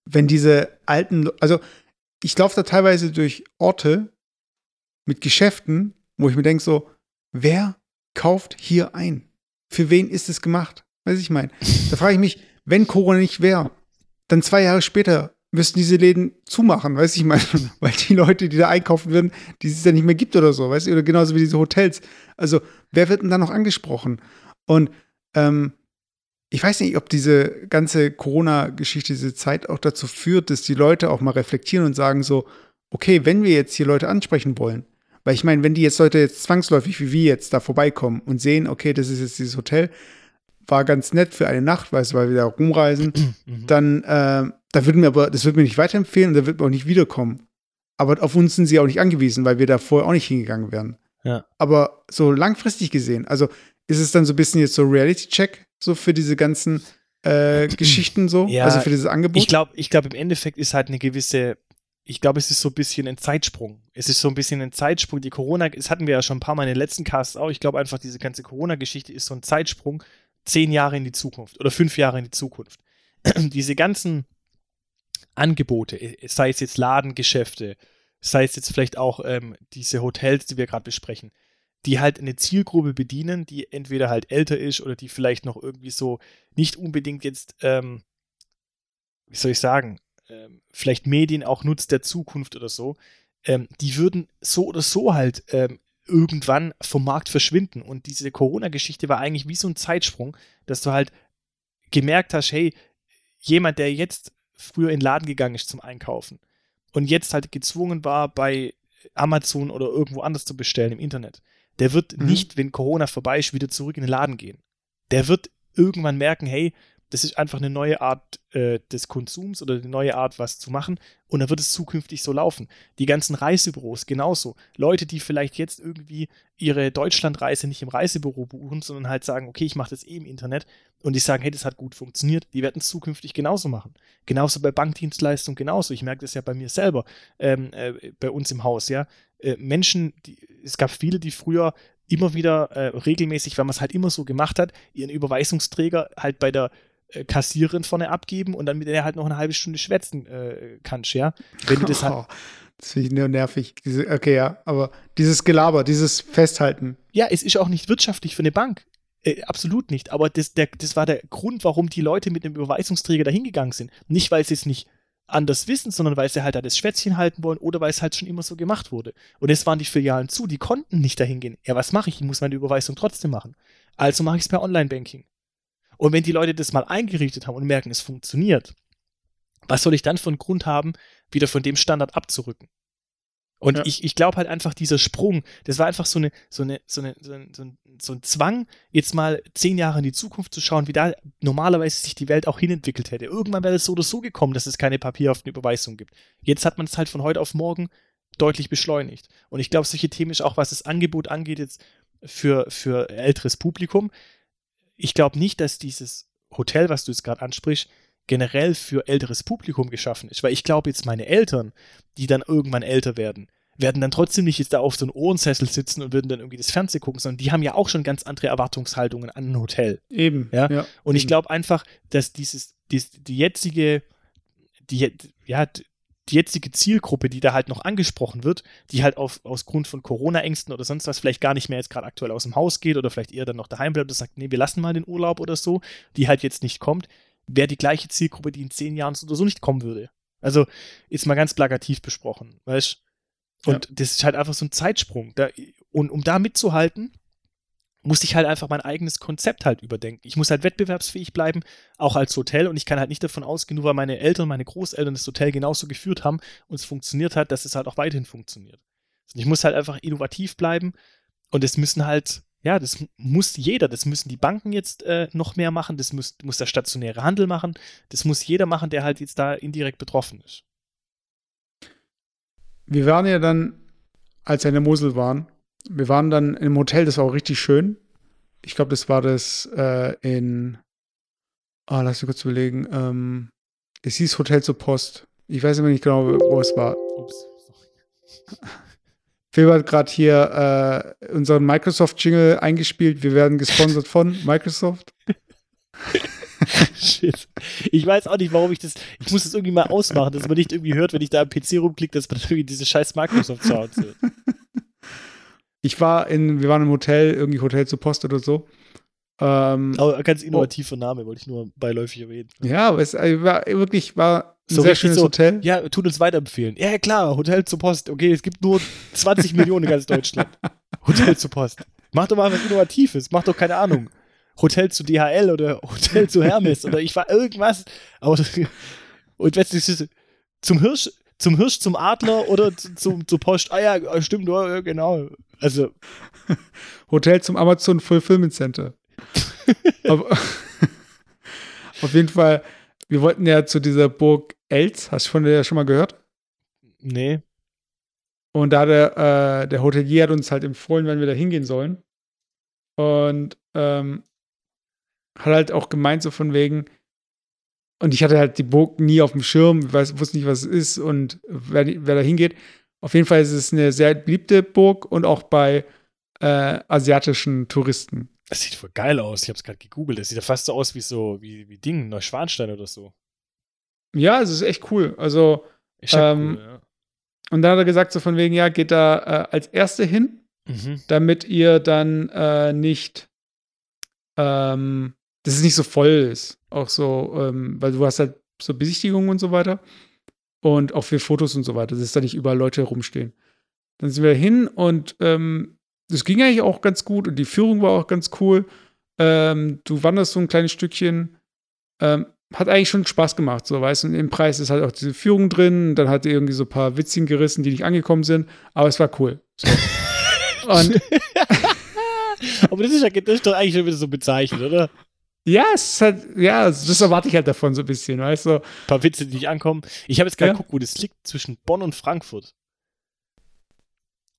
wenn diese alten, also ich laufe da teilweise durch Orte mit Geschäften, wo ich mir denke so, wer kauft hier ein? Für wen ist es gemacht? Weiß ich mein. Da frage ich mich, wenn Corona nicht wäre, dann zwei Jahre später müssten diese Läden zumachen, weiß ich mal, weil die Leute, die da einkaufen würden, die es ja nicht mehr gibt oder so, weißt du, oder genauso wie diese Hotels. Also, wer wird denn da noch angesprochen? Und ähm, ich weiß nicht, ob diese ganze Corona-Geschichte, diese Zeit auch dazu führt, dass die Leute auch mal reflektieren und sagen so, okay, wenn wir jetzt hier Leute ansprechen wollen, weil ich meine, wenn die jetzt Leute jetzt zwangsläufig wie wir jetzt da vorbeikommen und sehen, okay, das ist jetzt dieses Hotel, war ganz nett für eine Nacht, weißt du, weil wir da rumreisen, mhm. dann, äh, da würden wir aber, das wird mir nicht weiterempfehlen und da wird man auch nicht wiederkommen. Aber auf uns sind sie auch nicht angewiesen, weil wir da vorher auch nicht hingegangen wären. Ja. Aber so langfristig gesehen, also ist es dann so ein bisschen jetzt so Reality-Check, so für diese ganzen äh, Geschichten so, ja, also für dieses Angebot? Ich glaube, ich glaube, im Endeffekt ist halt eine gewisse, ich glaube, es ist so ein bisschen ein Zeitsprung. Es ist so ein bisschen ein Zeitsprung. Die Corona, das hatten wir ja schon ein paar Mal in den letzten Casts auch. Ich glaube einfach, diese ganze Corona-Geschichte ist so ein Zeitsprung, zehn Jahre in die Zukunft oder fünf Jahre in die Zukunft. diese ganzen Angebote, äh, sei es jetzt Ladengeschäfte, sei es jetzt vielleicht auch ähm, diese Hotels, die wir gerade besprechen, die halt eine Zielgruppe bedienen, die entweder halt älter ist oder die vielleicht noch irgendwie so nicht unbedingt jetzt, ähm, wie soll ich sagen, ähm, vielleicht Medien auch nutzt der Zukunft oder so, ähm, die würden so oder so halt ähm, irgendwann vom Markt verschwinden. Und diese Corona-Geschichte war eigentlich wie so ein Zeitsprung, dass du halt gemerkt hast, hey, jemand, der jetzt früher in den Laden gegangen ist zum Einkaufen und jetzt halt gezwungen war, bei Amazon oder irgendwo anders zu bestellen im Internet, der wird mhm. nicht, wenn Corona vorbei ist, wieder zurück in den Laden gehen. Der wird irgendwann merken, hey, das ist einfach eine neue Art äh, des Konsums oder eine neue Art, was zu machen. Und dann wird es zukünftig so laufen. Die ganzen Reisebüros genauso. Leute, die vielleicht jetzt irgendwie ihre Deutschlandreise nicht im Reisebüro buchen, sondern halt sagen, okay, ich mache das eh im Internet und die sagen, hey, das hat gut funktioniert, die werden es zukünftig genauso machen. Genauso bei Bankdienstleistungen genauso. Ich merke das ja bei mir selber, ähm, äh, bei uns im Haus, ja. Äh, Menschen, die, es gab viele, die früher immer wieder äh, regelmäßig, weil man es halt immer so gemacht hat, ihren Überweisungsträger halt bei der Kassiererin vorne abgeben und dann mit der halt noch eine halbe Stunde schwätzen äh, kannst, ja. Wenn du das halt. Das finde ich nur nervig. Diese, okay, ja, aber dieses Gelaber, dieses Festhalten. Ja, es ist auch nicht wirtschaftlich für eine Bank. Äh, absolut nicht. Aber das, der, das war der Grund, warum die Leute mit dem Überweisungsträger da hingegangen sind. Nicht, weil sie es nicht anders wissen, sondern weil sie halt da das Schwätzchen halten wollen oder weil es halt schon immer so gemacht wurde. Und es waren die Filialen zu, die konnten nicht dahin gehen. Ja, was mache ich? Ich muss meine Überweisung trotzdem machen. Also mache ich es per Online-Banking. Und wenn die Leute das mal eingerichtet haben und merken, es funktioniert, was soll ich dann einen Grund haben, wieder von dem Standard abzurücken? Und Ja. ich, ich glaube halt einfach, dieser Sprung, das war einfach so eine, so eine, so eine, so ein, so ein, so ein Zwang, jetzt mal zehn Jahre in die Zukunft zu schauen, wie da normalerweise sich die Welt auch hinentwickelt hätte. Irgendwann wäre es so oder so gekommen, dass es keine papierhaften Überweisungen gibt. Jetzt hat man es halt von heute auf morgen deutlich beschleunigt. Und ich glaube, solche Themen ist auch, was das Angebot angeht, jetzt für, für älteres Publikum. Ich glaube nicht, dass dieses Hotel, was du jetzt gerade ansprichst, generell für älteres Publikum geschaffen ist. Weil ich glaube jetzt meine Eltern, die dann irgendwann älter werden, werden dann trotzdem nicht jetzt da auf so einem Ohrensessel sitzen und würden dann irgendwie das Fernsehen gucken, sondern die haben ja auch schon ganz andere Erwartungshaltungen an ein Hotel. Eben. Ja, Und ich eben. glaube einfach, dass dieses, dies, die jetzige, die, ja, die jetzige Zielgruppe, die da halt noch angesprochen wird, die halt auf, aus Grund von Corona-Ängsten oder sonst was vielleicht gar nicht mehr jetzt gerade aktuell aus dem Haus geht oder vielleicht eher dann noch daheim bleibt und sagt, nee, wir lassen mal den Urlaub oder so, die halt jetzt nicht kommt, wäre die gleiche Zielgruppe, die in zehn Jahren so oder so nicht kommen würde. Also ist mal ganz plakativ besprochen, weißt Und das ist halt einfach so ein Zeitsprung. Da, und um da mitzuhalten, muss ich halt einfach mein eigenes Konzept halt überdenken. Ich muss halt wettbewerbsfähig bleiben, auch als Hotel. Und ich kann halt nicht davon ausgehen, nur weil meine Eltern, meine Großeltern das Hotel genauso geführt haben und es funktioniert hat, dass es halt auch weiterhin funktioniert. Ich muss halt einfach innovativ bleiben und es müssen halt, ja, das muss jeder, das müssen die Banken jetzt äh, noch mehr machen, das muss, muss der stationäre Handel machen, das muss jeder machen, der halt jetzt da indirekt betroffen ist. Wir waren ja dann, als wir in der Mosel waren, wir waren dann im Hotel, das war auch richtig schön. Ich glaube, das war das äh, in, ah, lass mich kurz überlegen, ähm, es hieß Hotel zur Post. Ich weiß immer nicht genau, wo es war. Ups. Phil hat gerade hier äh, unseren Microsoft-Jingle eingespielt. Wir werden gesponsert von Microsoft. Shit. Ich weiß auch nicht, warum ich das. Ich muss das irgendwie mal ausmachen, dass man nicht irgendwie hört, wenn ich da am PC rumklicke, dass man irgendwie diese scheiß Microsoft-Sounds hört. Ich war in, wir waren im Hotel, irgendwie Hotel zur Post oder so. Ähm, Aber ein ganz innovativer Name, wollte ich nur beiläufig erwähnen. Ja, aber es äh, war wirklich war ein So sehr schönes so, Hotel. Ja, tut uns weiterempfehlen. Ja, klar, Hotel zur Post. Okay, es gibt nur 20 Millionen in ganz Deutschland. Hotel zur Post. Mach doch mal was Innovatives. Mach doch keine Ahnung. Hotel zu DHL oder Hotel zu Hermes oder ich war irgendwas. Aber, und ist zum Hirsch, zum Hirsch, zum Adler oder zu- zum, zur Post. Ah ja, stimmt, ja, genau. Also, Hotel zum Amazon Fulfillment Center. Aber, auf jeden Fall, wir wollten ja zu dieser Burg Elz, hast du von der schon mal gehört? nee. Und da der, äh, der Hotelier hat uns halt empfohlen, wenn wir da hingehen sollen. Und ähm, hat halt auch gemeint, so von wegen, und ich hatte halt die Burg nie auf dem Schirm, weiß, wusste nicht, was es ist und wer, wer da hingeht. Auf jeden Fall ist es eine sehr beliebte Burg und auch bei äh, asiatischen Touristen. Das sieht voll geil aus. Ich hab's gerade gegoogelt. Das sieht ja fast so aus wie so, wie, wie Ding, Neuschwanstein oder so. Ja, es ist echt cool. Also, Ähm, cool, ja. und dann hat er gesagt, so von wegen, ja, geht da äh, als Erste hin, Mhm. damit ihr dann äh, nicht, ähm, dass es nicht so voll ist. Auch so, ähm, weil du hast halt so Besichtigungen und so weiter. Und auch für Fotos und so weiter, dass da nicht überall Leute rumstehen. Dann sind wir hin und ähm, das ging eigentlich auch ganz gut und die Führung war auch ganz cool. Ähm, du wanderst so ein kleines Stückchen. Ähm, hat eigentlich schon Spaß gemacht, so weißt du. Und im Preis ist halt auch diese Führung drin. Dann hat er irgendwie so ein paar Witzchen gerissen, die nicht angekommen sind. Aber es war cool. So. Aber das ist, ja, das ist doch eigentlich schon wieder so bezeichnet, oder? Ja, es ist halt, ja, das erwarte ich halt davon so ein bisschen, weißt du. Ein paar Witze, die nicht ankommen. Ich habe jetzt gerade Ja. geguckt, wo das liegt zwischen Bonn und Frankfurt.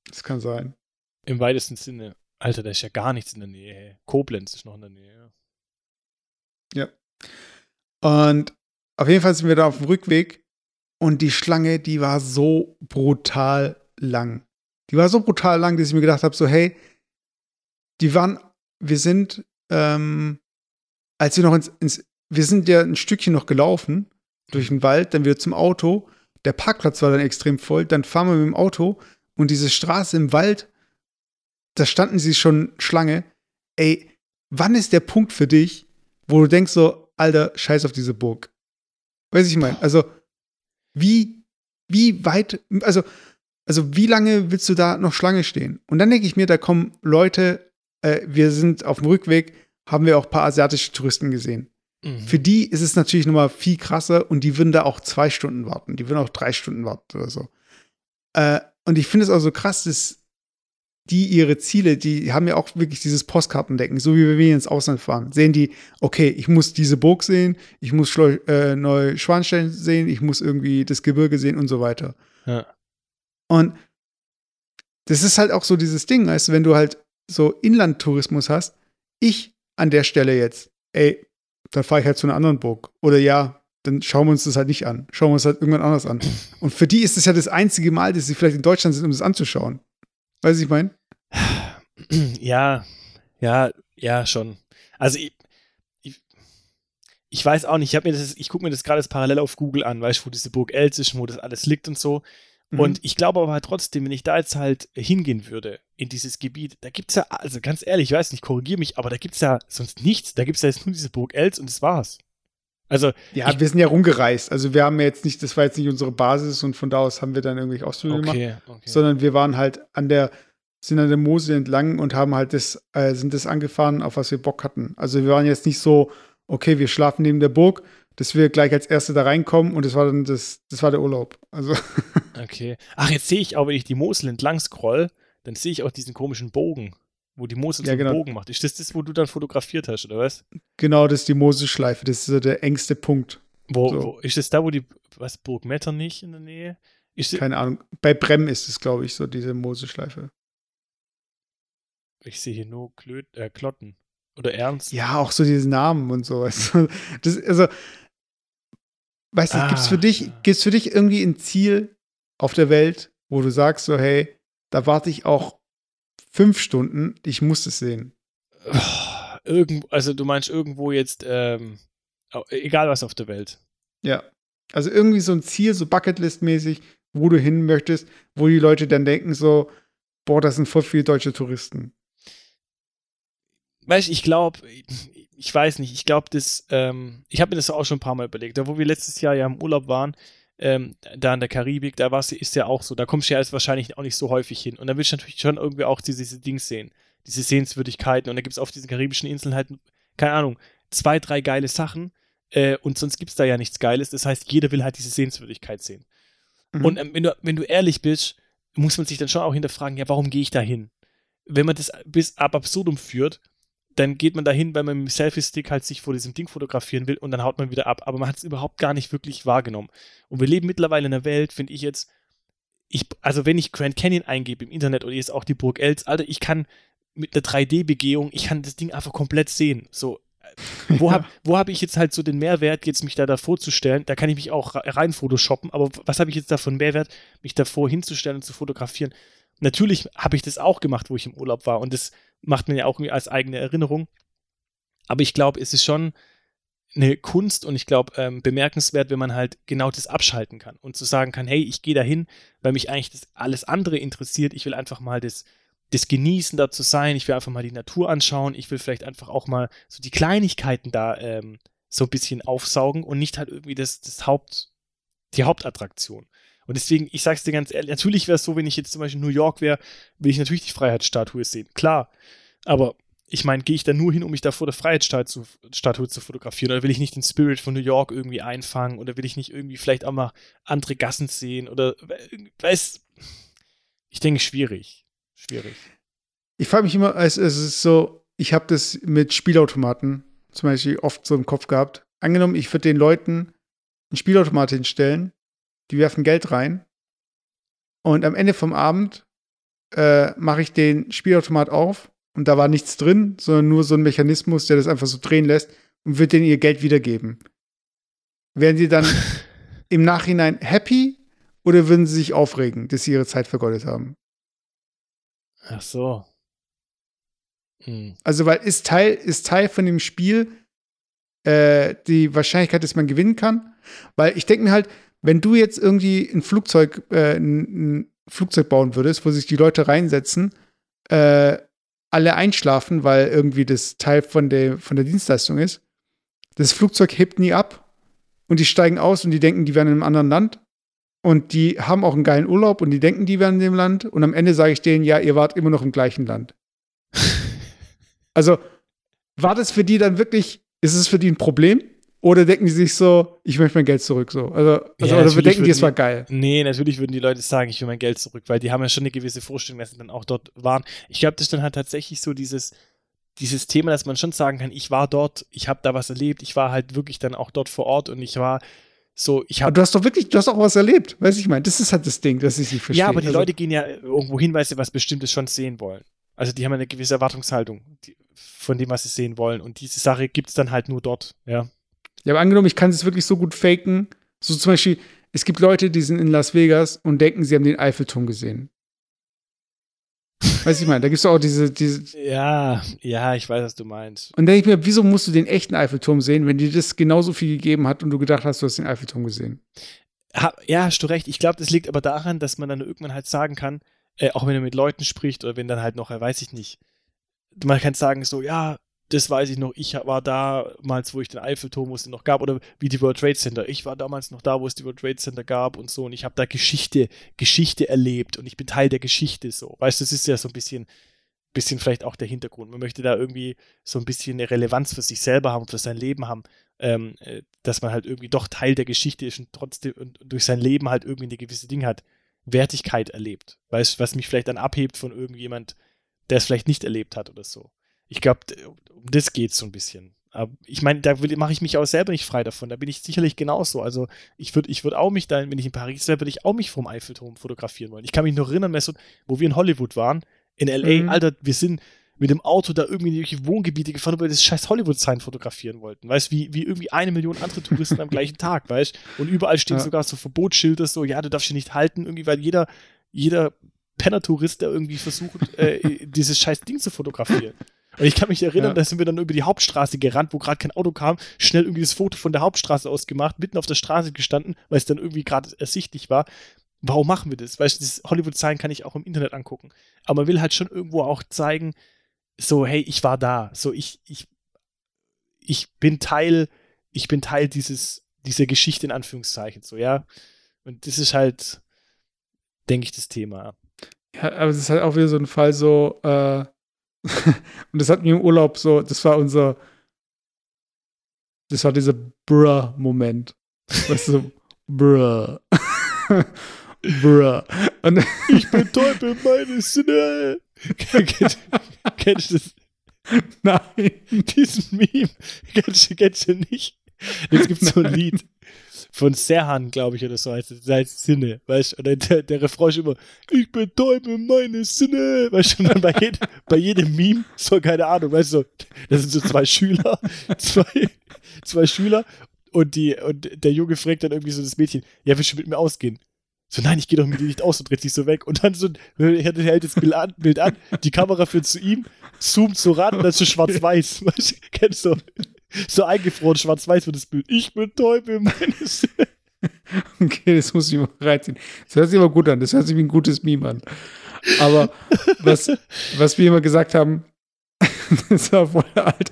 Das kann sein. Im weitesten Sinne. Alter, da ist ja gar nichts in der Nähe. Koblenz ist noch in der Nähe. ja. Und auf jeden Fall sind wir da auf dem Rückweg und die Schlange, die war so brutal lang. Die war so brutal lang, dass ich mir gedacht habe, so hey, die waren, wir sind, ähm, als wir noch ins, ins, wir sind ja ein Stückchen noch gelaufen durch den Wald, dann wieder zum Auto. Der Parkplatz war dann extrem voll. Dann fahren wir mit dem Auto und diese Straße im Wald, da standen sie schon Schlange. Ey, wann ist der Punkt für dich, wo du denkst so, Alter, scheiß auf diese Burg? Weiß ich mein, also wie, wie weit, also, also wie lange willst du da noch Schlange stehen? Und dann denke ich mir, da kommen Leute, äh, wir sind auf dem Rückweg, haben wir auch ein paar asiatische Touristen gesehen. Mhm. Für die ist es natürlich nochmal viel krasser und die würden da auch zwei Stunden warten. Die würden auch drei Stunden warten oder so. Äh, und ich finde es auch so krass, dass die ihre Ziele, die haben ja auch wirklich dieses Postkartendecken, so wie wir ins Ausland fahren. Sehen die, okay, ich muss diese Burg sehen, ich muss Schleu äh, Neuschwanstein sehen, ich muss irgendwie das Gebirge sehen und so weiter. Ja. Und das ist halt auch so dieses Ding, weißt du, wenn du halt so Inlandtourismus hast, ich an der Stelle jetzt, ey, dann fahre ich halt zu einer anderen Burg. Oder ja, dann schauen wir uns das halt nicht an. Schauen wir uns halt irgendwann anders an. Und für die ist es ja das einzige Mal, dass sie vielleicht in Deutschland sind, um das anzuschauen. Weißt du, ich meine? Ja, ja, ja, schon. Also ich, ich, ich weiß auch nicht, ich, ich gucke mir das gerade parallel auf Google an, weißt du, wo diese Burg Els ist, wo das alles liegt und so. Mhm. Und ich glaube aber halt trotzdem, wenn ich da jetzt halt hingehen würde, in dieses Gebiet, da gibt es ja, also ganz ehrlich, ich weiß nicht, korrigiere mich, aber da gibt es ja sonst nichts. Da gibt es ja jetzt nur diese Burg Els und das war's. Also. Ja, ich, wir sind ja rumgereist. Also wir haben ja jetzt nicht, das war jetzt nicht unsere Basis und von da aus haben wir dann irgendwelche Ausflüge okay, gemacht. Okay. Sondern wir waren halt an der, sind an der Mosel entlang und haben halt das, äh, sind das angefahren, auf was wir Bock hatten. Also wir waren jetzt nicht so, okay, wir schlafen neben der Burg, dass wir gleich als Erste da reinkommen und das war dann das, das war der Urlaub. Also. Okay. Ach, jetzt sehe ich auch, wenn ich die Mosel entlang scroll, dann sehe ich auch diesen komischen Bogen, wo die Mosel ja, so einen genau. Bogen macht. Ist das das, wo du dann fotografiert hast, oder was? Genau, das ist die Moselschleife. Das ist so der engste Punkt. Wo, so. wo ist das da, wo die, was, Burg Metternich in der Nähe? Ist Keine Ahnung. Bei Brem ist es, glaube ich, so diese Moselschleife. Ich sehe hier nur Klö äh, Klotten. Oder Ernst. Ja, auch so diese Namen und so. Das, also, weißt du, ah. gibt es für, dich, für dich irgendwie ein Ziel auf der Welt, wo du sagst so, hey, da warte ich auch fünf Stunden, ich muss es sehen. Irgendwo, also du meinst irgendwo jetzt, ähm, egal was auf der Welt. Ja. Also irgendwie so ein Ziel, so Bucketlist-mäßig, wo du hin möchtest, wo die Leute dann denken so, boah, das sind voll viele deutsche Touristen. Weißt du, ich glaube, ich weiß nicht, ich glaube, das, ähm, ich habe mir das auch schon ein paar Mal überlegt. Da, wo wir letztes Jahr ja im Urlaub waren, ähm, da in der Karibik, da war's, ist ja auch so, da kommst du ja jetzt wahrscheinlich auch nicht so häufig hin. Und da willst du natürlich schon irgendwie auch diese, diese Dings sehen, diese Sehenswürdigkeiten. Und da gibt es auf diesen karibischen Inseln halt, keine Ahnung, zwei, drei geile Sachen. Äh, und sonst gibt es da ja nichts Geiles. Das heißt, jeder will halt diese Sehenswürdigkeit sehen. Mhm. Und ähm, wenn, du, wenn du ehrlich bist, muss man sich dann schon auch hinterfragen, ja, warum gehe ich da hin? Wenn man das bis ab absurdum führt, dann geht man dahin, weil man mit dem Selfie-Stick halt sich vor diesem Ding fotografieren will und dann haut man wieder ab. Aber man hat es überhaupt gar nicht wirklich wahrgenommen. Und wir leben mittlerweile in einer Welt, finde ich jetzt, ich, also wenn ich Grand Canyon eingebe im Internet oder jetzt auch die Burg Els, Alter, ich kann mit einer 3D-Begehung, ich kann das Ding einfach komplett sehen. So, äh, wo habe hab ich jetzt halt so den Mehrwert, jetzt mich da davor zu stellen? Da kann ich mich auch rein photoshoppen, aber was habe ich jetzt davon Mehrwert, mich davor hinzustellen und zu fotografieren? Natürlich habe ich das auch gemacht, wo ich im Urlaub war und das macht man ja auch als eigene Erinnerung. Aber ich glaube, es ist schon eine Kunst und ich glaube ähm, bemerkenswert, wenn man halt genau das abschalten kann und zu sagen kann, hey, ich gehe dahin, weil mich eigentlich das alles andere interessiert. Ich will einfach mal das, das Genießen da zu sein. Ich will einfach mal die Natur anschauen. Ich will vielleicht einfach auch mal so die Kleinigkeiten da ähm, so ein bisschen aufsaugen und nicht halt irgendwie das, das Haupt, die Hauptattraktion. Und deswegen, ich sag's dir ganz ehrlich, natürlich wäre es so, wenn ich jetzt zum Beispiel in New York wäre, will ich natürlich die Freiheitsstatue sehen. Klar. Aber ich meine, gehe ich da nur hin, um mich da vor der Freiheitsstatue zu fotografieren? Oder will ich nicht den Spirit von New York irgendwie einfangen? Oder will ich nicht irgendwie vielleicht auch mal andere Gassen sehen? Oder, weiß, ich denke, schwierig. Schwierig. Ich frage mich immer, es, es ist so, ich habe das mit Spielautomaten zum Beispiel oft so im Kopf gehabt. Angenommen, ich würde den Leuten einen Spielautomat hinstellen die werfen Geld rein. Und am Ende vom Abend äh, mache ich den Spielautomat auf und da war nichts drin, sondern nur so ein Mechanismus, der das einfach so drehen lässt und wird denen ihr Geld wiedergeben. Wären sie dann im Nachhinein happy oder würden sie sich aufregen, dass sie ihre Zeit vergeudet haben? Ach so. Hm. Also, weil ist Teil, ist Teil von dem Spiel äh, die Wahrscheinlichkeit, dass man gewinnen kann. Weil ich denke mir halt, wenn du jetzt irgendwie ein Flugzeug, äh, ein, Flugzeug bauen würdest, wo sich die Leute reinsetzen, äh, alle einschlafen, weil irgendwie das Teil von der, von der Dienstleistung ist. Das Flugzeug hebt nie ab und die steigen aus und die denken, die wären in einem anderen Land. Und die haben auch einen geilen Urlaub und die denken, die wären in dem Land. Und am Ende sage ich denen, ja, ihr wart immer noch im gleichen Land. also, war das für die dann wirklich, ist es für die ein Problem? Oder denken die sich so, ich möchte mein Geld zurück so? Also, also Ja, oder natürlich denken die, es war geil? Nee, natürlich würden die Leute sagen, ich will mein Geld zurück, weil die haben ja schon eine gewisse Vorstellung, dass sie dann auch dort waren. Ich glaube, das ist dann halt tatsächlich so dieses, dieses Thema, dass man schon sagen kann, ich war dort, ich habe da was erlebt, ich war halt wirklich dann auch dort vor Ort und ich war so, ich habe du hast doch wirklich, du hast auch was erlebt, weißt du, ich meine, das ist halt das Ding, dass ich nicht verstehe. Ja, aber die also, Leute gehen ja irgendwo hin, weil sie was Bestimmtes schon sehen wollen. Also die haben eine gewisse Erwartungshaltung die, von dem, was sie sehen wollen. Und diese Sache gibt es dann halt nur dort, ja. Ja, aber angenommen, ich kann es wirklich so gut faken. So zum Beispiel, es gibt Leute, die sind in Las Vegas und denken, sie haben den Eiffelturm gesehen. Weißt du, ich meine, da gibt es auch diese, diese. Ja, ja, ich weiß, was du meinst. Und denke ich mir, wieso musst du den echten Eiffelturm sehen, wenn dir das genauso viel gegeben hat und du gedacht hast, du hast den Eiffelturm gesehen? Ja, hast du recht. Ich glaube, das liegt aber daran, dass man dann irgendwann halt sagen kann, äh, auch wenn er mit Leuten spricht oder wenn dann halt noch, äh, weiß ich nicht, man kann sagen so, ja, das weiß ich noch, ich war damals, wo ich den Eiffelturm, wo es den noch gab, oder wie die World Trade Center. Ich war damals noch da, wo es die World Trade Center gab und so, und ich habe da Geschichte, Geschichte erlebt und ich bin Teil der Geschichte so. Weißt du, das ist ja so ein bisschen, bisschen vielleicht auch der Hintergrund. Man möchte da irgendwie so ein bisschen eine Relevanz für sich selber haben, für sein Leben haben, ähm, äh, dass man halt irgendwie doch Teil der Geschichte ist und trotzdem und durch sein Leben halt irgendwie eine gewisse Ding hat, Wertigkeit erlebt. Weißt du, was mich vielleicht dann abhebt von irgendjemand, der es vielleicht nicht erlebt hat oder so. Ich glaube, um das geht es so ein bisschen. Aber ich meine, da mache ich mich auch selber nicht frei davon. Da bin ich sicherlich genauso. Also ich würde ich würd auch mich da, wenn ich in Paris wäre, würde ich auch mich vom Eiffelturm fotografieren wollen. Ich kann mich noch erinnern, wo wir in Hollywood waren, in L.A., Mhm. Alter, wir sind mit dem Auto da irgendwie in die Wohngebiete gefahren, weil wir das scheiß Hollywood-Sign fotografieren wollten. Weißt du, wie, wie irgendwie eine Million andere Touristen am gleichen Tag, weißt du? Und überall stehen Ja. sogar so Verbotsschilder, so, ja, du darfst hier nicht halten, irgendwie, weil jeder, jeder Penner-Tourist, der irgendwie versucht, äh, dieses scheiß Ding zu fotografieren. Und ich kann mich erinnern, Ja. da sind wir dann über die Hauptstraße gerannt, wo gerade kein Auto kam, schnell irgendwie das Foto von der Hauptstraße aus gemacht, mitten auf der Straße gestanden, weil es dann irgendwie gerade ersichtlich war. Warum machen wir das? Weißt du, das Hollywood-Sign kann ich auch im Internet angucken. Aber man will halt schon irgendwo auch zeigen, so, hey, ich war da. So, ich, ich, ich bin Teil, ich bin Teil dieses, dieser Geschichte in Anführungszeichen, so, ja. Und das ist halt, denke ich, das Thema. Ja, aber es ist halt auch wieder so ein Fall so, äh, und das hatten wir im Urlaub so, das war unser, das war dieser Bruh-Moment. Weißt du, Bruh. Bruh. Und Ich bin Teufel meine Sinne. Kennst kennst du das? nein. diesen Meme. Kennst du, kennst du nicht? Jetzt gibt es so ein Lied von Serhan, glaube ich, oder so heißt es. Heißt Sinne, weißt du? Der, der Refrain ist immer, ich betäube meine Sinne, weißt du? Und dann bei, jed, bei jedem Meme, so keine Ahnung, weißt du, das sind so zwei Schüler, zwei, zwei Schüler und, die, und der Junge fragt dann irgendwie so das Mädchen, ja, willst du mit mir ausgehen? So, nein, ich gehe doch mit dir nicht aus und dreht sich so weg. Und dann so, er hält das Bild an, Bild an, die Kamera führt zu ihm, zoomt so ran und dann ist so schwarz-weiß. Weißt du, kennst du? So eingefroren, schwarz-weiß wird das Bild. Ich betäube meine Sinne. Okay, das muss ich mal reinziehen. Das hört sich aber gut an. Das hört sich wie ein gutes Meme an. Aber was, was wir immer gesagt haben, das war voll alt.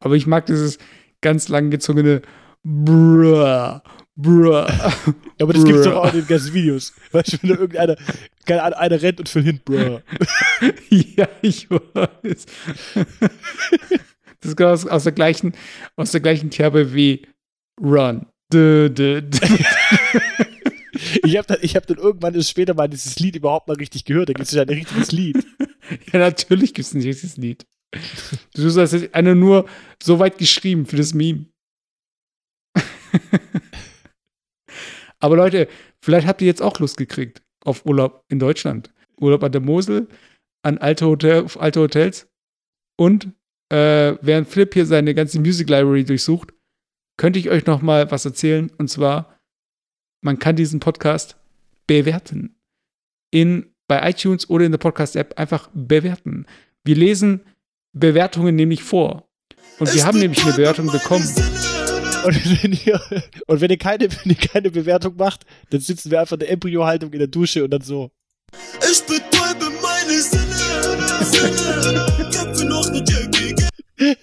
Aber ich mag dieses ganz langgezogene Bruh. Bruh. Ja, aber das gibt's Bruh. doch auch in den ganzen Videos. Weißt du, wenn da irgendeiner, keine Ahnung, einer rennt und fällt hin, bruh. ja, ich weiß. Das kommt aus, aus der gleichen, aus der gleichen Kerbe wie Run. Dö, dö, dö. Ich habe dann, ich hab dann irgendwann ist später mal dieses Lied überhaupt mal richtig gehört. Da gibt es ja ein richtiges Lied. Ja, natürlich gibt es ein richtiges Lied. Du hast jetzt eine nur so weit geschrieben für das Meme. Aber Leute, vielleicht habt ihr jetzt auch Lust gekriegt auf Urlaub in Deutschland. Urlaub an der Mosel, an alte, Hotel, auf alte Hotels. Und äh, während Philipp hier seine ganze Music Library durchsucht, könnte ich euch noch mal was erzählen. Und zwar, man kann diesen Podcast bewerten. In, bei iTunes oder in der Podcast-App einfach bewerten. Wir lesen Bewertungen nämlich vor. Und wir haben nämlich eine Bewertung bekommen. Und wenn ihr, und wenn ihr, keine, wenn ihr keine Bewertung macht, dann sitzen wir einfach in der Embryo-Haltung in der Dusche und dann so. Ich betäube meine Sinne, Sinne,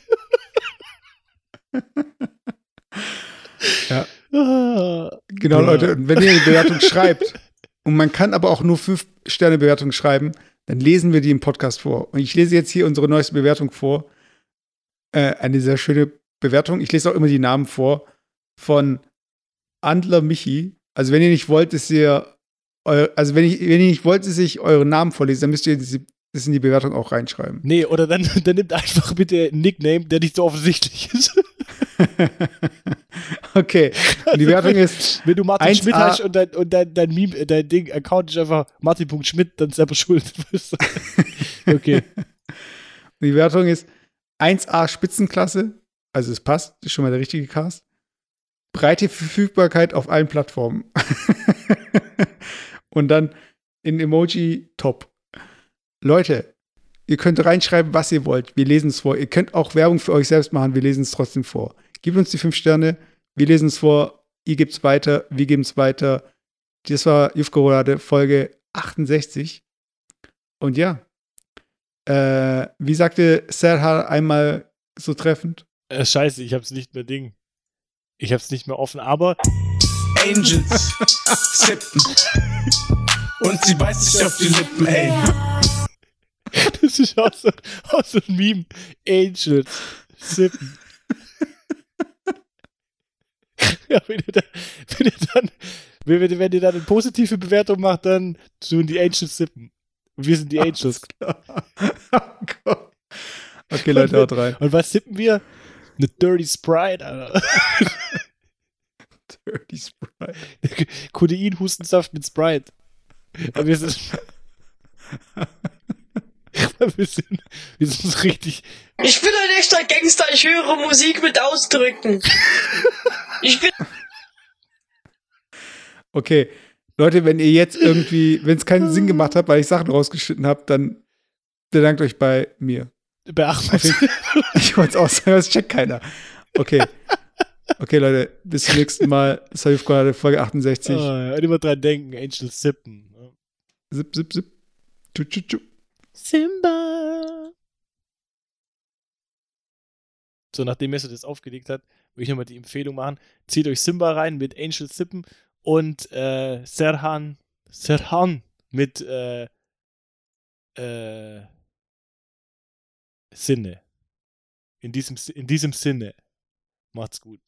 Ah, Genau, Ja. Leute. Und wenn ihr eine Bewertung schreibt, und man kann aber auch nur fünf Sterne Bewertung schreiben, dann lesen wir die im Podcast vor. Und ich lese jetzt hier unsere neueste Bewertung vor. Äh, eine sehr schöne Bewertung. Ich lese auch immer die Namen vor. von Andler Michi. Also wenn ihr nicht wollt, dass ihr also wenn, ich, wenn ihr nicht wollt, dass ich euren Namen vorlese, dann müsst ihr das das in die Bewertung auch reinschreiben. Nee, oder dann, dann nimmt einfach bitte einen Nickname, der nicht so offensichtlich ist. okay. Und die Bewertung ist Wenn du Martin 1A Schmidt hast und dein, und dein, dein Meme, dein Ding, Account ist einfach Martin.schmidt, dann selber schuld. Okay. Die Wertung ist 1A Spitzenklasse, also es passt, ist schon mal der richtige Cast. Breite Verfügbarkeit auf allen Plattformen. Und dann in Emoji Top. Leute, ihr könnt reinschreiben, was ihr wollt. Wir lesen es vor. Ihr könnt auch Werbung für euch selbst machen. Wir lesen es trotzdem vor. Gebt uns die fünf Sterne. Wir lesen es vor. Ihr gebt es weiter. Wir geben es weiter. Das war Jufko Roulade Folge 68. Und ja, äh, wie sagte Serhar einmal so treffend? Äh, scheiße, ich hab's nicht mehr Ding. Ich hab's nicht mehr offen, aber Angels sippen. Und sie beißt sich auf die Lippen, ey. Das ist auch so ein Meme. Angels. Sippen. ja, wenn ihr, dann, wenn ihr dann, wenn, wenn ihr dann eine positive Bewertung macht, dann tun die Angels sippen. Und wir sind die Angels. oh Gott. Okay, Leute, haut rein. Und was sippen wir? Eine Dirty Sprite, Alter. Dirty Sprite. Codein-Hustensaft mit Sprite. Aber wir sind. wir sind, wir sind richtig. Ich bin ein echter Gangster, ich höre Musik mit Ausdrücken. Ich bin Okay, Leute, wenn ihr jetzt irgendwie, wenn es keinen Sinn gemacht hat, weil ich Sachen rausgeschnitten habe, dann bedankt euch bei mir. Bei Ahmed. Ich wollte es auch sagen, das checkt keiner. Okay. Okay, Leute, bis zum nächsten Mal. Das war gerade Folge 68. Oh, ja, und immer dran denken, Angel sippen. Zip, zip, zip. Tschu, tschu, tschu. Simba. So, nachdem Messer das aufgelegt hat, will ich nochmal die Empfehlung machen. Zieht euch Simba rein mit Angel Sippen und äh, Serhan, Serhan mit äh, äh, Sinne. In diesem, in diesem Sinne. Macht's gut.